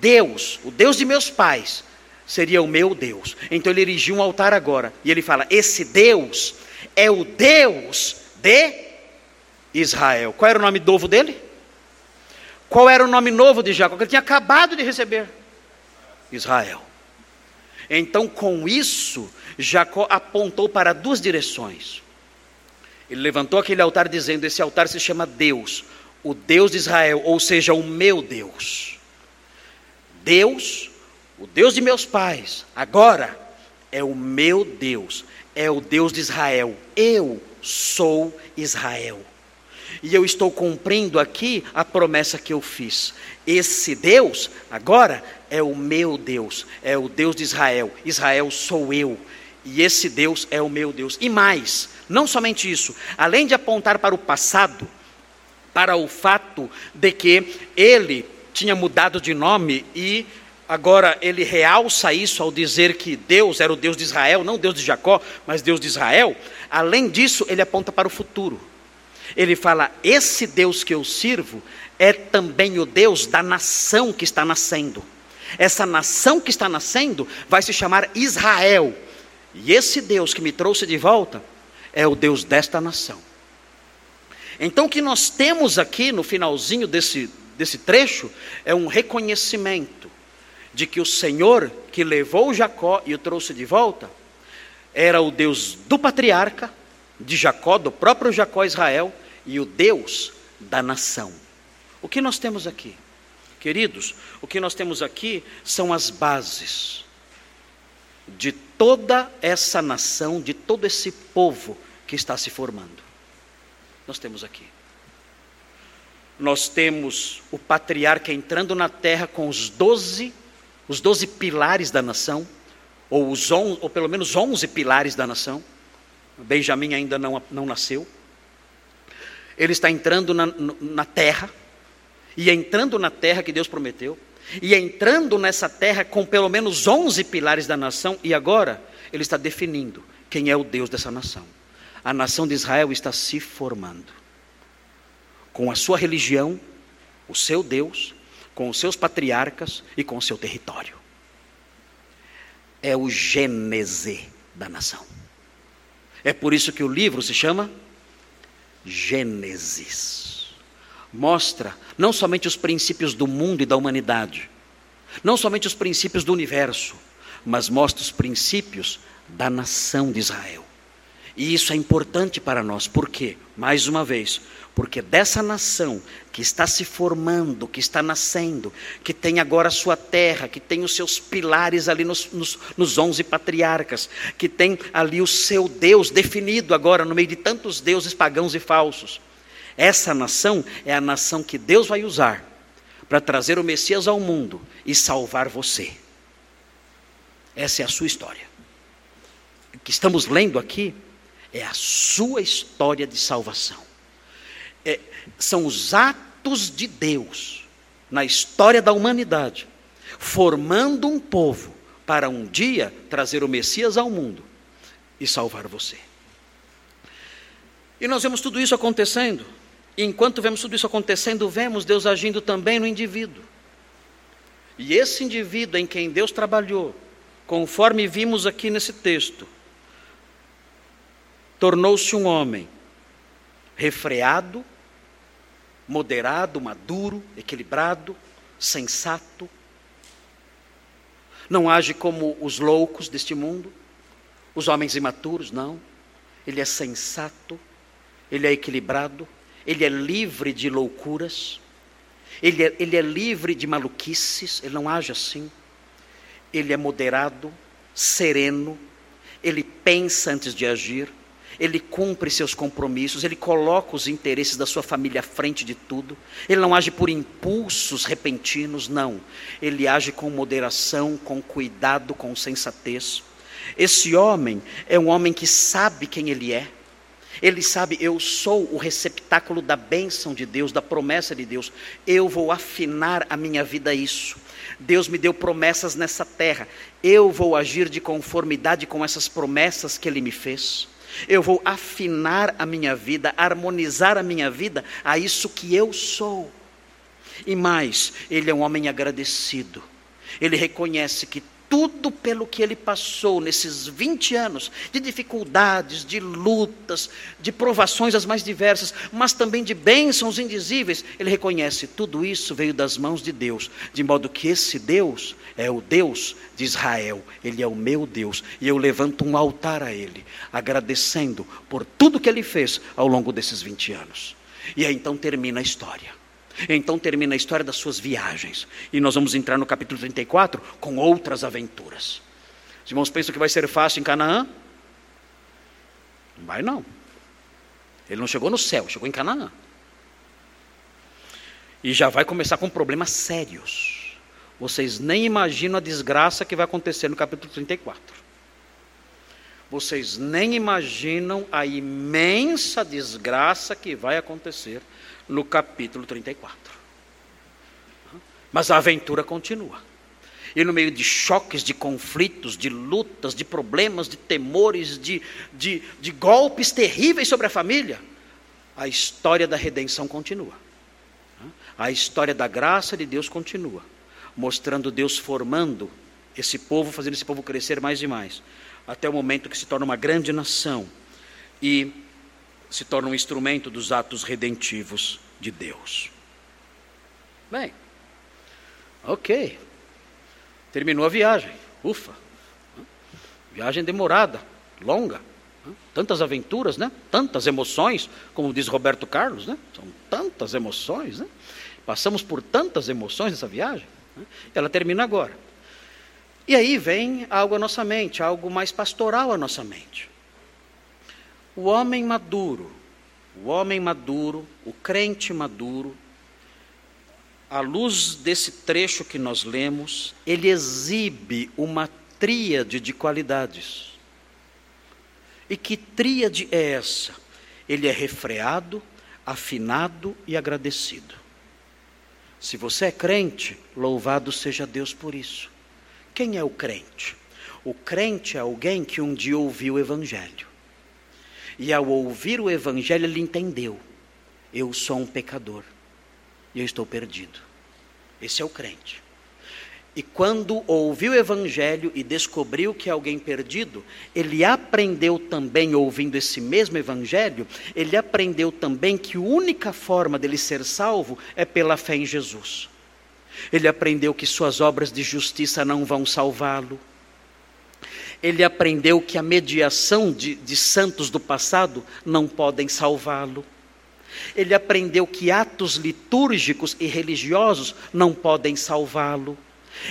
Deus, o Deus de meus pais, seria o meu Deus. Então ele erigiu um altar agora, e ele fala: Esse Deus é o Deus de Israel. Qual era o nome novo dele? Qual era o nome novo de Jacó? Que ele tinha acabado de receber. Israel. Então, com isso, Jacó apontou para duas direções. Ele levantou aquele altar dizendo: Esse altar se chama Deus, o Deus de Israel, ou seja, o meu Deus. Deus, o Deus de meus pais, agora é o meu Deus, é o Deus de Israel. Eu sou Israel. E eu estou cumprindo aqui a promessa que eu fiz. Esse Deus, agora, é o meu Deus, é o Deus de Israel. Israel sou eu. E esse Deus é o meu Deus. E mais, não somente isso, além de apontar para o passado, para o fato de que ele tinha mudado de nome e agora ele realça isso ao dizer que Deus era o Deus de Israel, não Deus de Jacó, mas Deus de Israel. Além disso, ele aponta para o futuro. Ele fala: esse Deus que eu sirvo é também o Deus da nação que está nascendo. Essa nação que está nascendo vai se chamar Israel. E esse Deus que me trouxe de volta é o Deus desta nação. Então, o que nós temos aqui no finalzinho desse, desse trecho é um reconhecimento de que o Senhor que levou Jacó e o trouxe de volta era o Deus do patriarca, de Jacó, do próprio Jacó Israel, e o Deus da nação. O que nós temos aqui? Queridos, o que nós temos aqui são as bases de toda essa nação, de todo esse povo que está se formando. Nós temos aqui. Nós temos o patriarca entrando na terra com os doze, os doze pilares da nação, ou, os on, ou pelo menos onze pilares da nação. Benjamim ainda não, não nasceu. Ele está entrando na, na terra, e entrando na terra que Deus prometeu, e entrando nessa terra com pelo menos 11 pilares da nação, e agora ele está definindo quem é o Deus dessa nação. A nação de Israel está se formando com a sua religião, o seu Deus, com os seus patriarcas e com o seu território. É o gênese da nação. É por isso que o livro se chama Gênesis mostra não somente os princípios do mundo e da humanidade, não somente os princípios do universo, mas mostra os princípios da nação de Israel. E isso é importante para nós, por quê? Mais uma vez, porque dessa nação que está se formando, que está nascendo, que tem agora a sua terra, que tem os seus pilares ali nos, nos, nos onze patriarcas, que tem ali o seu Deus definido agora no meio de tantos deuses pagãos e falsos, essa nação é a nação que Deus vai usar para trazer o Messias ao mundo e salvar você. Essa é a sua história. O que estamos lendo aqui é a sua história de salvação. É, são os atos de Deus na história da humanidade, formando um povo para um dia trazer o Messias ao mundo e salvar você. E nós vemos tudo isso acontecendo e enquanto vemos tudo isso acontecendo, vemos Deus agindo também no indivíduo. E esse indivíduo em quem Deus trabalhou, conforme vimos aqui nesse texto, tornou-se um homem refreado, moderado, maduro, equilibrado, sensato. Não age como os loucos deste mundo, os homens imaturos, não. Ele é sensato, ele é equilibrado, ele é livre de loucuras, Ele é, ele é livre de maluquices, ele não age assim. Ele é moderado, sereno, ele pensa antes de agir, ele cumpre seus compromissos, ele coloca os interesses da sua família à frente de tudo, ele não age por impulsos repentinos, não. Ele age com moderação, com cuidado, com sensatez. Esse homem é um homem que sabe quem ele é, ele sabe, eu sou o receptáculo da bênção de Deus, da promessa de Deus. Eu vou afinar a minha vida a isso. Deus me deu promessas nessa terra. Eu vou agir de conformidade com essas promessas que Ele me fez. Eu vou afinar a minha vida, harmonizar a minha vida a isso que eu sou. E mais, ele é um homem agradecido. Ele reconhece que tudo pelo que ele passou nesses 20 anos de dificuldades, de lutas, de provações as mais diversas, mas também de bênçãos indizíveis, ele reconhece tudo isso veio das mãos de Deus, de modo que esse Deus é o Deus de Israel, ele é o meu Deus, e eu levanto um altar a ele, agradecendo por tudo que ele fez ao longo desses 20 anos. E aí então termina a história. Então termina a história das suas viagens. E nós vamos entrar no capítulo 34 com outras aventuras. Os irmãos pensam que vai ser fácil em Canaã? Não vai não. Ele não chegou no céu, chegou em Canaã. E já vai começar com problemas sérios. Vocês nem imaginam a desgraça que vai acontecer no capítulo 34. Vocês nem imaginam a imensa desgraça que vai acontecer no capítulo 34. Mas a aventura continua. E no meio de choques, de conflitos, de lutas, de problemas, de temores, de, de, de golpes terríveis sobre a família, a história da redenção continua. A história da graça de Deus continua, mostrando Deus formando esse povo, fazendo esse povo crescer mais e mais, até o momento que se torna uma grande nação e se torna um instrumento dos atos redentivos de Deus. Bem, ok. Terminou a viagem. Ufa. Viagem demorada, longa. Tantas aventuras, né? Tantas emoções, como diz Roberto Carlos, né? São tantas emoções, né? Passamos por tantas emoções nessa viagem. Né? Ela termina agora. E aí vem algo à nossa mente, algo mais pastoral à nossa mente. O homem maduro, o homem maduro, o crente maduro, à luz desse trecho que nós lemos, ele exibe uma tríade de qualidades. E que tríade é essa? Ele é refreado, afinado e agradecido. Se você é crente, louvado seja Deus por isso. Quem é o crente? O crente é alguém que um dia ouviu o Evangelho. E ao ouvir o Evangelho, ele entendeu: eu sou um pecador e eu estou perdido. Esse é o crente. E quando ouviu o Evangelho e descobriu que é alguém perdido, ele aprendeu também, ouvindo esse mesmo Evangelho, ele aprendeu também que a única forma dele ser salvo é pela fé em Jesus. Ele aprendeu que suas obras de justiça não vão salvá-lo, ele aprendeu que a mediação de, de santos do passado não podem salvá-lo. Ele aprendeu que atos litúrgicos e religiosos não podem salvá-lo.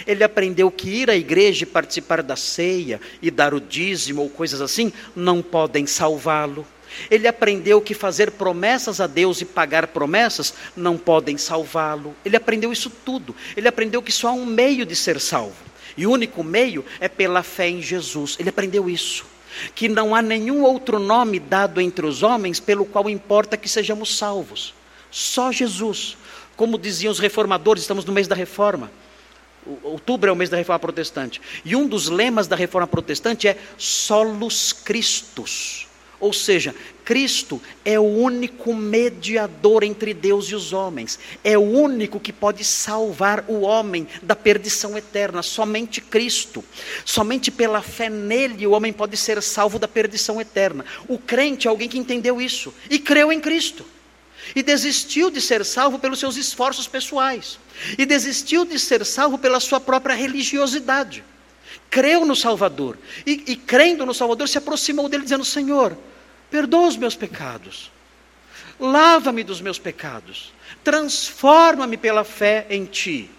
Ele aprendeu que ir à igreja e participar da ceia e dar o dízimo ou coisas assim não podem salvá-lo. Ele aprendeu que fazer promessas a Deus e pagar promessas não podem salvá-lo. Ele aprendeu isso tudo. Ele aprendeu que só há um meio de ser salvo. E o único meio é pela fé em Jesus. Ele aprendeu isso. Que não há nenhum outro nome dado entre os homens pelo qual importa que sejamos salvos. Só Jesus. Como diziam os reformadores, estamos no mês da reforma. Outubro é o mês da reforma protestante. E um dos lemas da reforma protestante é Solus Christus. Ou seja, Cristo é o único mediador entre Deus e os homens. É o único que pode salvar o homem da perdição eterna. Somente Cristo. Somente pela fé nele o homem pode ser salvo da perdição eterna. O crente é alguém que entendeu isso e creu em Cristo. E desistiu de ser salvo pelos seus esforços pessoais. E desistiu de ser salvo pela sua própria religiosidade creu no Salvador. E, e crendo no Salvador, se aproximou dele dizendo: Senhor, perdoa os meus pecados. lava-me dos meus pecados, transforma-me pela fé em Ti,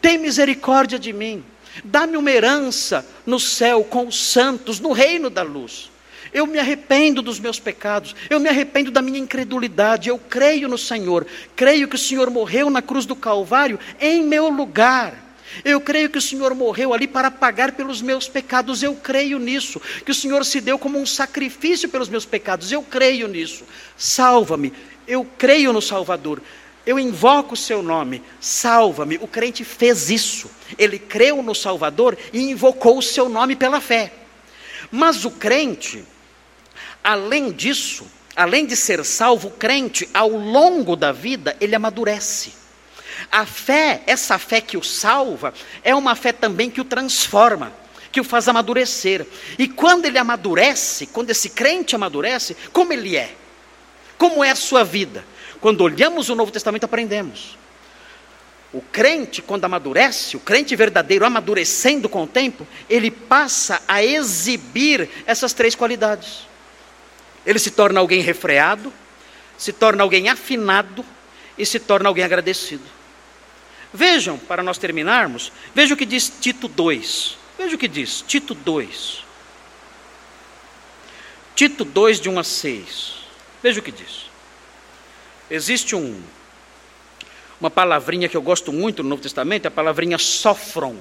tem misericórdia de mim, dá-me uma herança no céu com os santos, no reino da luz. Eu me arrependo dos meus pecados, eu me arrependo da minha incredulidade, eu creio no Senhor, creio que o Senhor morreu na cruz do Calvário em meu lugar. Eu creio que o Senhor morreu ali para pagar pelos meus pecados, eu creio nisso. Que o Senhor se deu como um sacrifício pelos meus pecados, eu creio nisso. Salva-me, eu creio no Salvador. Eu invoco o seu nome, salva-me. O crente fez isso. Ele creu no Salvador e invocou o seu nome pela fé. Mas o crente, além disso, além de ser salvo, o crente, ao longo da vida, ele amadurece. A fé, essa fé que o salva, é uma fé também que o transforma, que o faz amadurecer. E quando ele amadurece, quando esse crente amadurece, como ele é? Como é a sua vida? Quando olhamos o Novo Testamento, aprendemos. O crente, quando amadurece, o crente verdadeiro amadurecendo com o tempo, ele passa a exibir essas três qualidades. Ele se torna alguém refreado, se torna alguém afinado e se torna alguém agradecido. Vejam, para nós terminarmos, veja o que diz Tito 2. Veja o que diz Tito 2. Tito 2, de 1 a 6. Veja o que diz. Existe um, uma palavrinha que eu gosto muito no Novo Testamento, é a palavrinha sofron.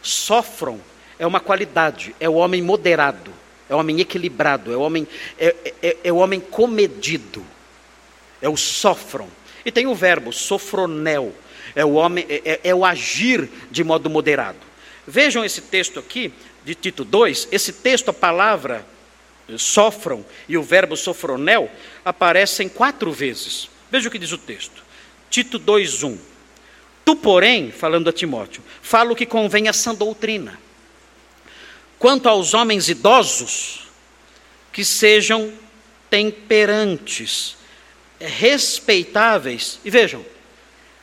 Sofron é uma qualidade, é o homem moderado, é o homem equilibrado, é o homem, é, é, é o homem comedido. É o sofron. E tem o verbo sofronel, é o homem, é, é, é o agir de modo moderado. Vejam esse texto aqui, de Tito 2, esse texto, a palavra sofram e o verbo sofronel aparecem quatro vezes. Veja o que diz o texto. Tito 2:1. Tu, porém, falando a Timóteo, fala o que convém a sã doutrina. Quanto aos homens idosos, que sejam temperantes, respeitáveis, e vejam,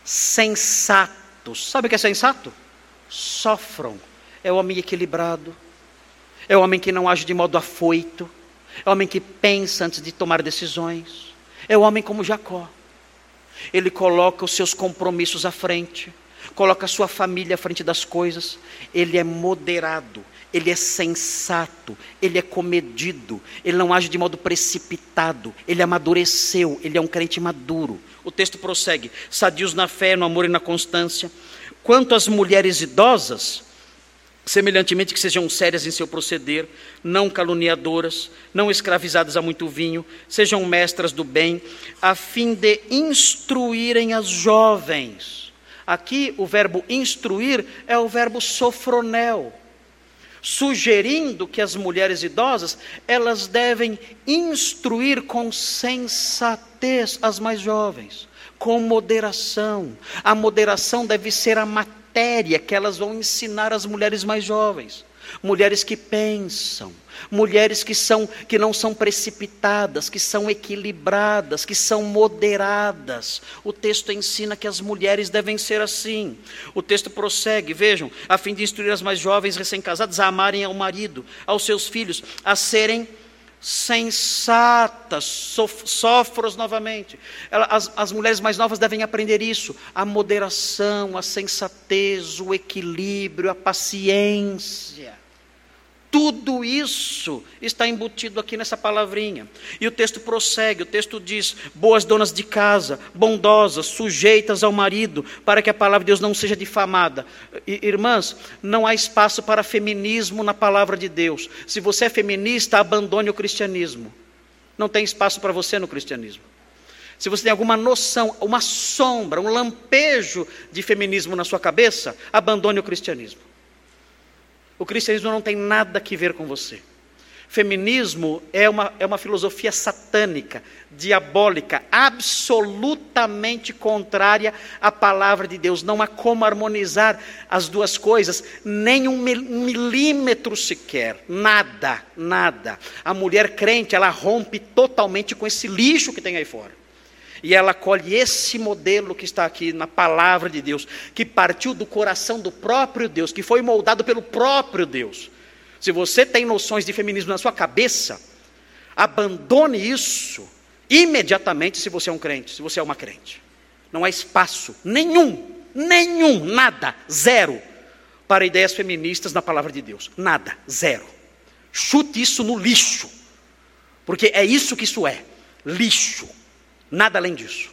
sensatos. Sabe o que é sensato? Sofram. É o homem equilibrado. É o homem que não age de modo afoito. É o homem que pensa antes de tomar decisões. É o homem como Jacó. Ele coloca os seus compromissos à frente, coloca a sua família à frente das coisas. Ele é moderado, ele é sensato, ele é comedido, ele não age de modo precipitado, ele amadureceu, ele é um crente maduro. O texto prossegue: sadios na fé, no amor e na constância. Quanto às mulheres idosas, semelhantemente que sejam sérias em seu proceder, não caluniadoras, não escravizadas a muito vinho, sejam mestras do bem, a fim de instruírem as jovens. Aqui o verbo instruir é o verbo sofronel sugerindo que as mulheres idosas, elas devem instruir com sensatez as mais jovens, com moderação. A moderação deve ser a matéria que elas vão ensinar às mulheres mais jovens. Mulheres que pensam, mulheres que são que não são precipitadas, que são equilibradas, que são moderadas. O texto ensina que as mulheres devem ser assim. O texto prossegue, vejam, a fim de instruir as mais jovens recém-casadas a amarem ao marido, aos seus filhos, a serem sensatas, sof sofros novamente. as, as mulheres mais novas devem aprender isso: a moderação, a sensatez, o equilíbrio, a paciência. Tudo isso está embutido aqui nessa palavrinha. E o texto prossegue, o texto diz: boas donas de casa, bondosas, sujeitas ao marido, para que a palavra de Deus não seja difamada. Irmãs, não há espaço para feminismo na palavra de Deus. Se você é feminista, abandone o cristianismo. Não tem espaço para você no cristianismo. Se você tem alguma noção, uma sombra, um lampejo de feminismo na sua cabeça, abandone o cristianismo. O cristianismo não tem nada que ver com você. Feminismo é uma, é uma filosofia satânica, diabólica, absolutamente contrária à palavra de Deus. Não há como harmonizar as duas coisas, nem um milímetro sequer. Nada, nada. A mulher crente, ela rompe totalmente com esse lixo que tem aí fora. E ela colhe esse modelo que está aqui na palavra de Deus, que partiu do coração do próprio Deus, que foi moldado pelo próprio Deus. Se você tem noções de feminismo na sua cabeça, abandone isso, Imediatamente, se você é um crente, se você é uma crente. Não há espaço nenhum, nenhum, nada, zero, para ideias feministas na palavra de Deus. Nada, zero. Chute isso no lixo. Porque é isso que isso é: lixo. Nada além disso.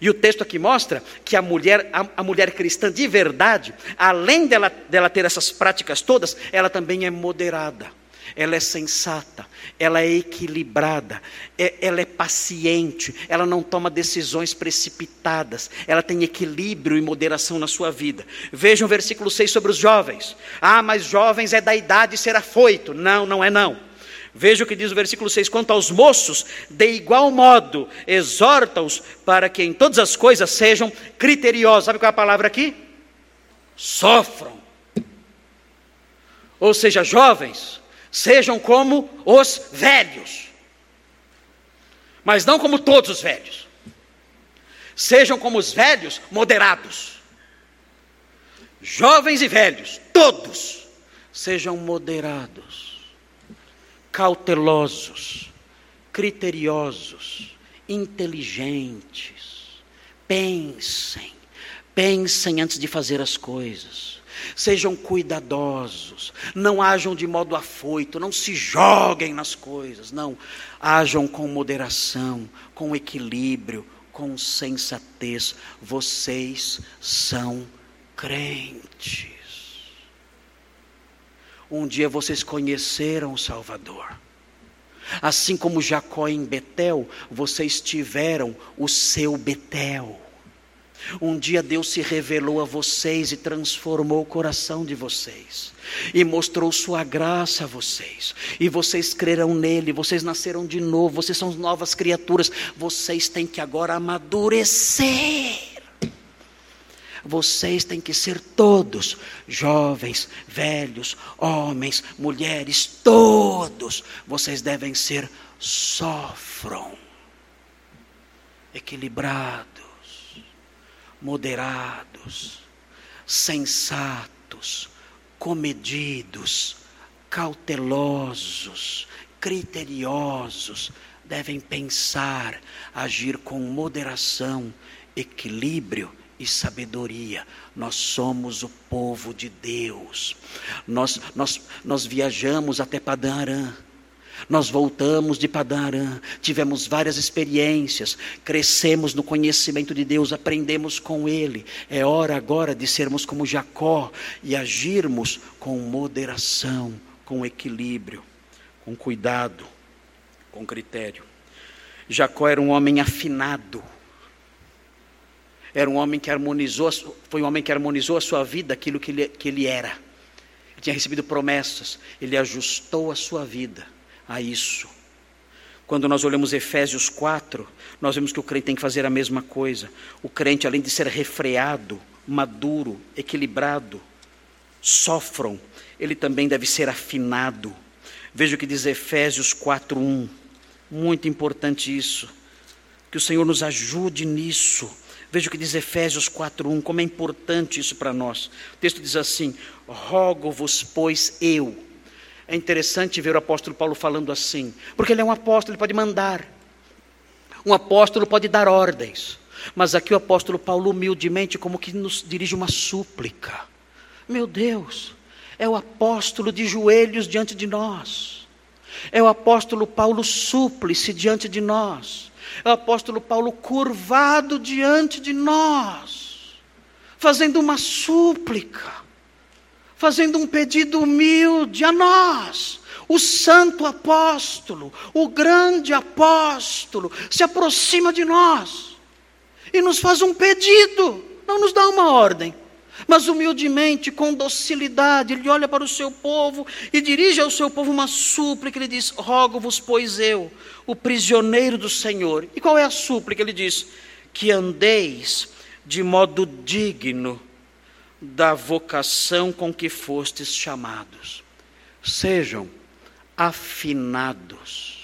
E o texto aqui mostra que a mulher, a, a, mulher cristã de verdade, além dela, dela ter essas práticas todas, ela também é moderada ela é sensata, ela é equilibrada, é, ela é paciente, ela não toma decisões precipitadas, ela tem equilíbrio e moderação na sua vida. Vejam o versículo 6 sobre os jovens. Ah, mas jovens é da idade ser afoito. Não, não é não. Veja o que diz o versículo 6: quanto aos moços, de igual modo, exorta-os para que em todas as coisas sejam criteriosos. Sabe qual é a palavra aqui? Sofram. Ou seja, jovens, sejam como os velhos, mas não como todos os velhos. Sejam como os velhos moderados. Jovens e velhos, todos, sejam moderados, cautelosos, criteriosos, inteligentes. Pensem, pensem antes de fazer as coisas Sejam cuidadosos, não ajam de modo afoito, não se joguem nas coisas, não. Ajam com moderação, com equilíbrio, com sensatez. Vocês são crentes. Um dia vocês conheceram o Salvador. Assim como Jacó em Betel, vocês tiveram o seu Betel. Um dia Deus se revelou a vocês e transformou o coração de vocês, e mostrou Sua graça a vocês, e vocês crerão nele, vocês nasceram de novo, vocês são novas criaturas, vocês têm que agora amadurecer. Vocês têm que ser todos, jovens, velhos, homens, mulheres, todos, vocês devem ser sofram, equilibrados moderados, sensatos, comedidos, cautelosos, criteriosos, devem pensar, agir com moderação, equilíbrio e sabedoria. Nós somos o povo de Deus. Nós, nós, nós viajamos até Padã Aram nós voltamos de Padarã, tivemos várias experiências, crescemos no conhecimento de Deus, aprendemos com Ele. É hora agora de sermos como Jacó e agirmos com moderação, com equilíbrio, com cuidado, com critério. Jacó era um homem afinado. Era um homem que harmonizou, foi um homem que harmonizou a sua vida aquilo que ele, que ele era. Ele tinha recebido promessas, ele ajustou a sua vida a isso. Quando nós olhamos Efésios 4, nós vemos que o crente tem que fazer a mesma coisa. O crente, além de ser refreado, maduro, equilibrado, sofram, ele também deve ser afinado. Veja o que diz Efésios 4:1. Muito importante isso. Que o Senhor nos ajude nisso. Veja o que diz Efésios 4:1, como é importante isso para nós. O texto diz assim: Rogo-vos, pois eu, é interessante ver o apóstolo Paulo falando assim, porque ele é um apóstolo, ele pode mandar. Um apóstolo pode dar ordens. Mas aqui o apóstolo Paulo, humildemente, como que nos dirige uma súplica. Meu Deus, é o apóstolo de joelhos diante de nós. É o apóstolo Paulo súplice diante de nós. É o apóstolo Paulo curvado diante de nós, fazendo uma súplica fazendo um pedido humilde a nós. O santo apóstolo, o grande apóstolo, se aproxima de nós e nos faz um pedido, não nos dá uma ordem, mas humildemente, com docilidade, ele olha para o seu povo e dirige ao seu povo uma súplica. Ele diz: Rogo-vos, pois eu, o prisioneiro do Senhor. E qual é a súplica? Ele diz: Que andeis de modo digno da vocação com que fostes chamados. Sejam afinados.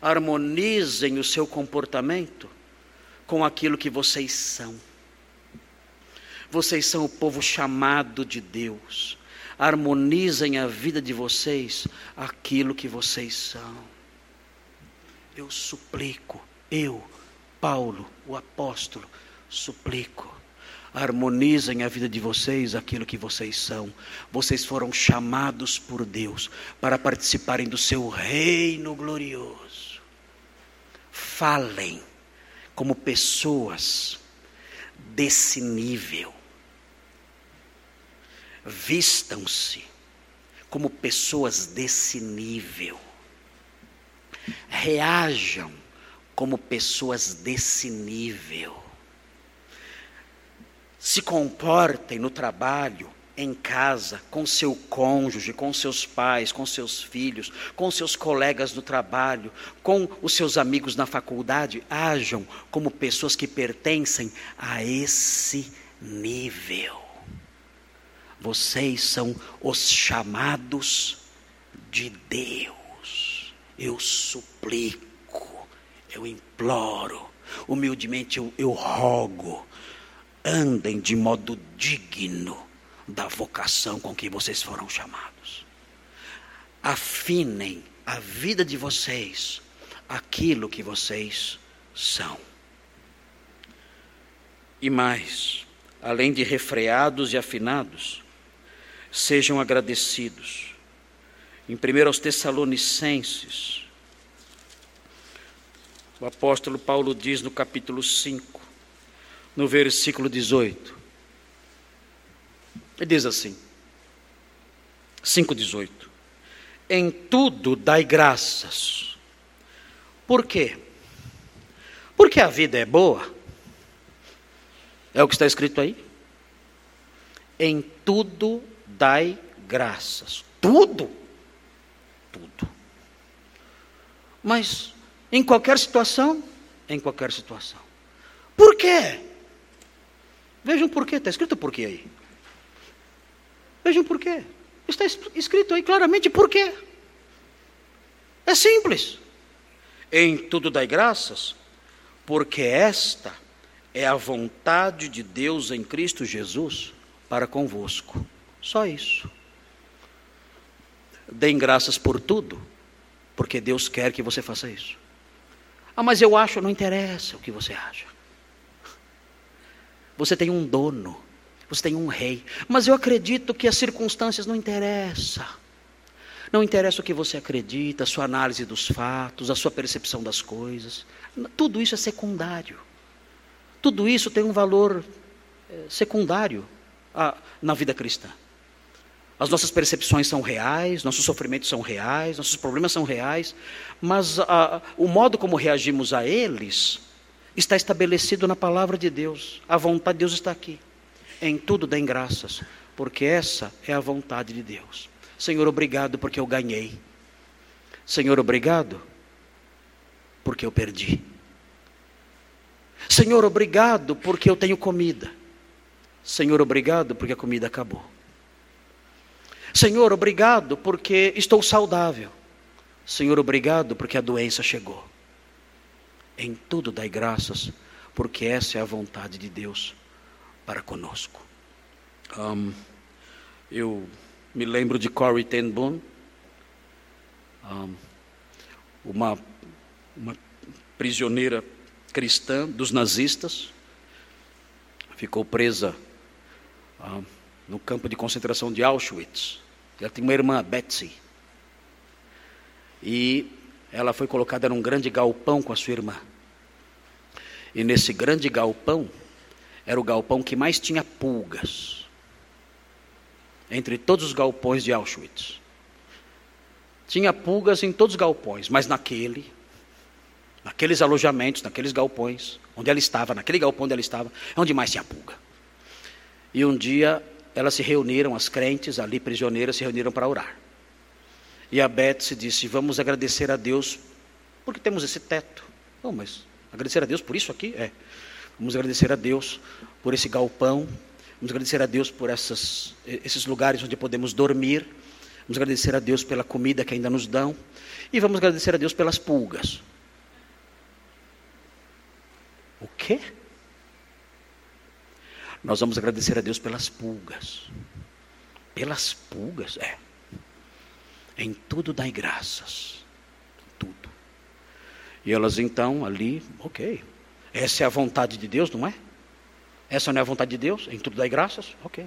Harmonizem o seu comportamento com aquilo que vocês são. Vocês são o povo chamado de Deus. Harmonizem a vida de vocês aquilo que vocês são. eu suplico, eu, Paulo, o apóstolo, suplico. Harmonizem a vida de vocês aquilo que vocês são. Vocês foram chamados por Deus para participarem do seu reino glorioso. Falem como pessoas desse nível. Vistam-se como pessoas desse nível. Reajam como pessoas desse nível. Se comportem no trabalho, em casa, com seu cônjuge, com seus pais, com seus filhos, com seus colegas no trabalho, com os seus amigos na faculdade, ajam como pessoas que pertencem a esse nível. Vocês são os chamados de Deus. Eu suplico, eu imploro, humildemente eu, eu rogo, andem de modo digno da vocação com que vocês foram chamados. Afinem a vida de vocês aquilo que vocês são. E mais, além de refreados e afinados, sejam agradecidos. Em 1 aos Tessalonicenses, o apóstolo Paulo diz no capítulo 5, no versículo 18. Ele diz assim, 5,18: Em tudo dai graças. Por quê? Porque a vida é boa. É o que está escrito aí. Em tudo dai graças. Tudo. Tudo. Mas em qualquer situação, em qualquer situação. Por quê? Vejam por quê, está escrito por quê aí. Vejam por quê. Está escrito aí claramente por quê. É simples. Em tudo dai graças, porque esta é a vontade de Deus em Cristo Jesus para convosco. Só isso. Deem graças por tudo, porque Deus quer que você faça isso. Ah, mas eu acho, não interessa o que você acha. Você tem um dono, você tem um rei. Mas eu acredito que as circunstâncias não interessam. Não interessa o que você acredita, a sua análise dos fatos, a sua percepção das coisas. Tudo isso é secundário. Tudo isso tem um valor eh, secundário ah, na vida cristã. As nossas percepções são reais, nossos sofrimentos são reais, nossos problemas são reais, mas ah, o modo como reagimos a eles está estabelecido na palavra de Deus. A vontade de Deus está aqui. Em tudo deem graças, porque essa é a vontade de Deus. Senhor, obrigado porque eu ganhei. Senhor, obrigado porque eu perdi. Senhor, obrigado porque eu tenho comida. Senhor, obrigado porque a comida acabou. Senhor, obrigado porque estou saudável. Senhor, obrigado porque a doença chegou. Em tudo dai graças, porque essa é a vontade de Deus para conosco. Um, eu me lembro de Corrie ten Boom, um, uma, uma prisioneira cristã dos nazistas, ficou presa ah, no campo de concentração de Auschwitz. Ela tinha uma irmã, Betsy. E ela foi colocada num grande galpão com a sua irmã. E nesse grande galpão, era o galpão que mais tinha pulgas. Entre todos os galpões de Auschwitz. Tinha pulgas em todos os galpões, mas naquele naqueles alojamentos, naqueles galpões, onde ela estava, naquele galpão onde ela estava, é onde mais tinha pulga. E um dia elas se reuniram, as crentes ali prisioneiras se reuniram para orar. E a Beth disse: Vamos agradecer a Deus porque temos esse teto. Não, mas agradecer a Deus por isso aqui? É. Vamos agradecer a Deus por esse galpão. Vamos agradecer a Deus por essas, esses lugares onde podemos dormir. Vamos agradecer a Deus pela comida que ainda nos dão. E vamos agradecer a Deus pelas pulgas. O quê? Nós vamos agradecer a Deus pelas pulgas. Pelas pulgas, é. Em tudo dai graças. Tudo. E elas então ali, ok. Essa é a vontade de Deus, não é? Essa não é a vontade de Deus? Em tudo dai graças? Ok.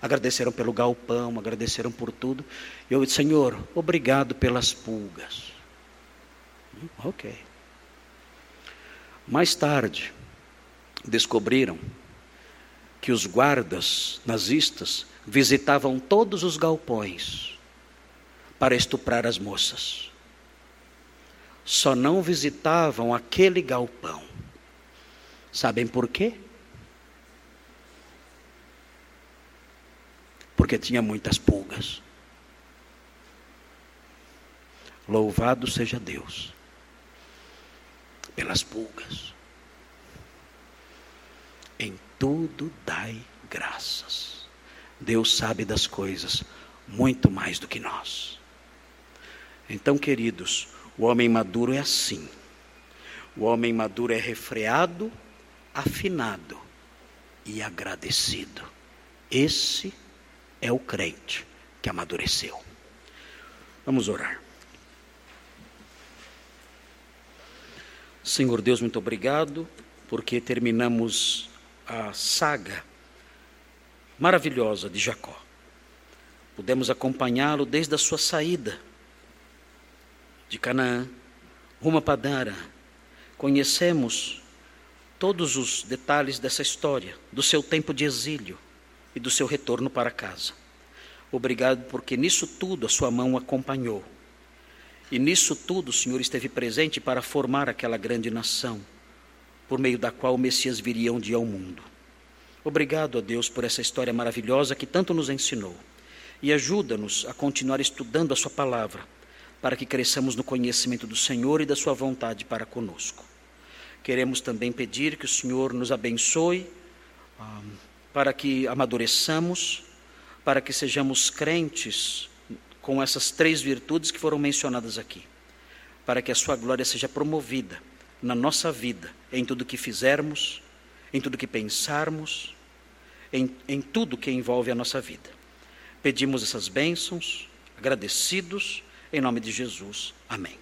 Agradeceram pelo galpão, agradeceram por tudo. E eu disse, Senhor, obrigado pelas pulgas. Hum, ok. Mais tarde, descobriram que os guardas nazistas visitavam todos os galpões para estuprar as moças. Só não visitavam aquele galpão. Sabem por quê? Porque tinha muitas pulgas. Louvado seja Deus pelas pulgas. Tudo dai graças. Deus sabe das coisas muito mais do que nós. Então, queridos, o homem maduro é assim. O homem maduro é refreado, afinado e agradecido. Esse é o crente que amadureceu. Vamos orar. Senhor Deus, muito obrigado, porque terminamos a saga maravilhosa de Jacó. Pudemos acompanhá-lo desde a sua saída de Canaã, rumo a Padara. Conhecemos todos os detalhes dessa história, do seu tempo de exílio e do seu retorno para casa. Obrigado porque nisso tudo a sua mão acompanhou. E nisso tudo o Senhor esteve presente para formar aquela grande nação, por meio da qual o Messias viria um dia ao mundo. Obrigado a Deus por essa história maravilhosa que tanto nos ensinou. E ajuda-nos a continuar estudando a Sua palavra para que cresçamos no conhecimento do Senhor e da Sua vontade para conosco. Queremos também pedir que o Senhor nos abençoe, um, para que amadureçamos, para que sejamos crentes com essas três virtudes que foram mencionadas aqui, para que a Sua glória seja promovida na nossa vida, em tudo que fizermos, em tudo que pensarmos, em, em tudo que envolve a nossa vida. Pedimos essas bênçãos, agradecidos em nome de Jesus. Amém.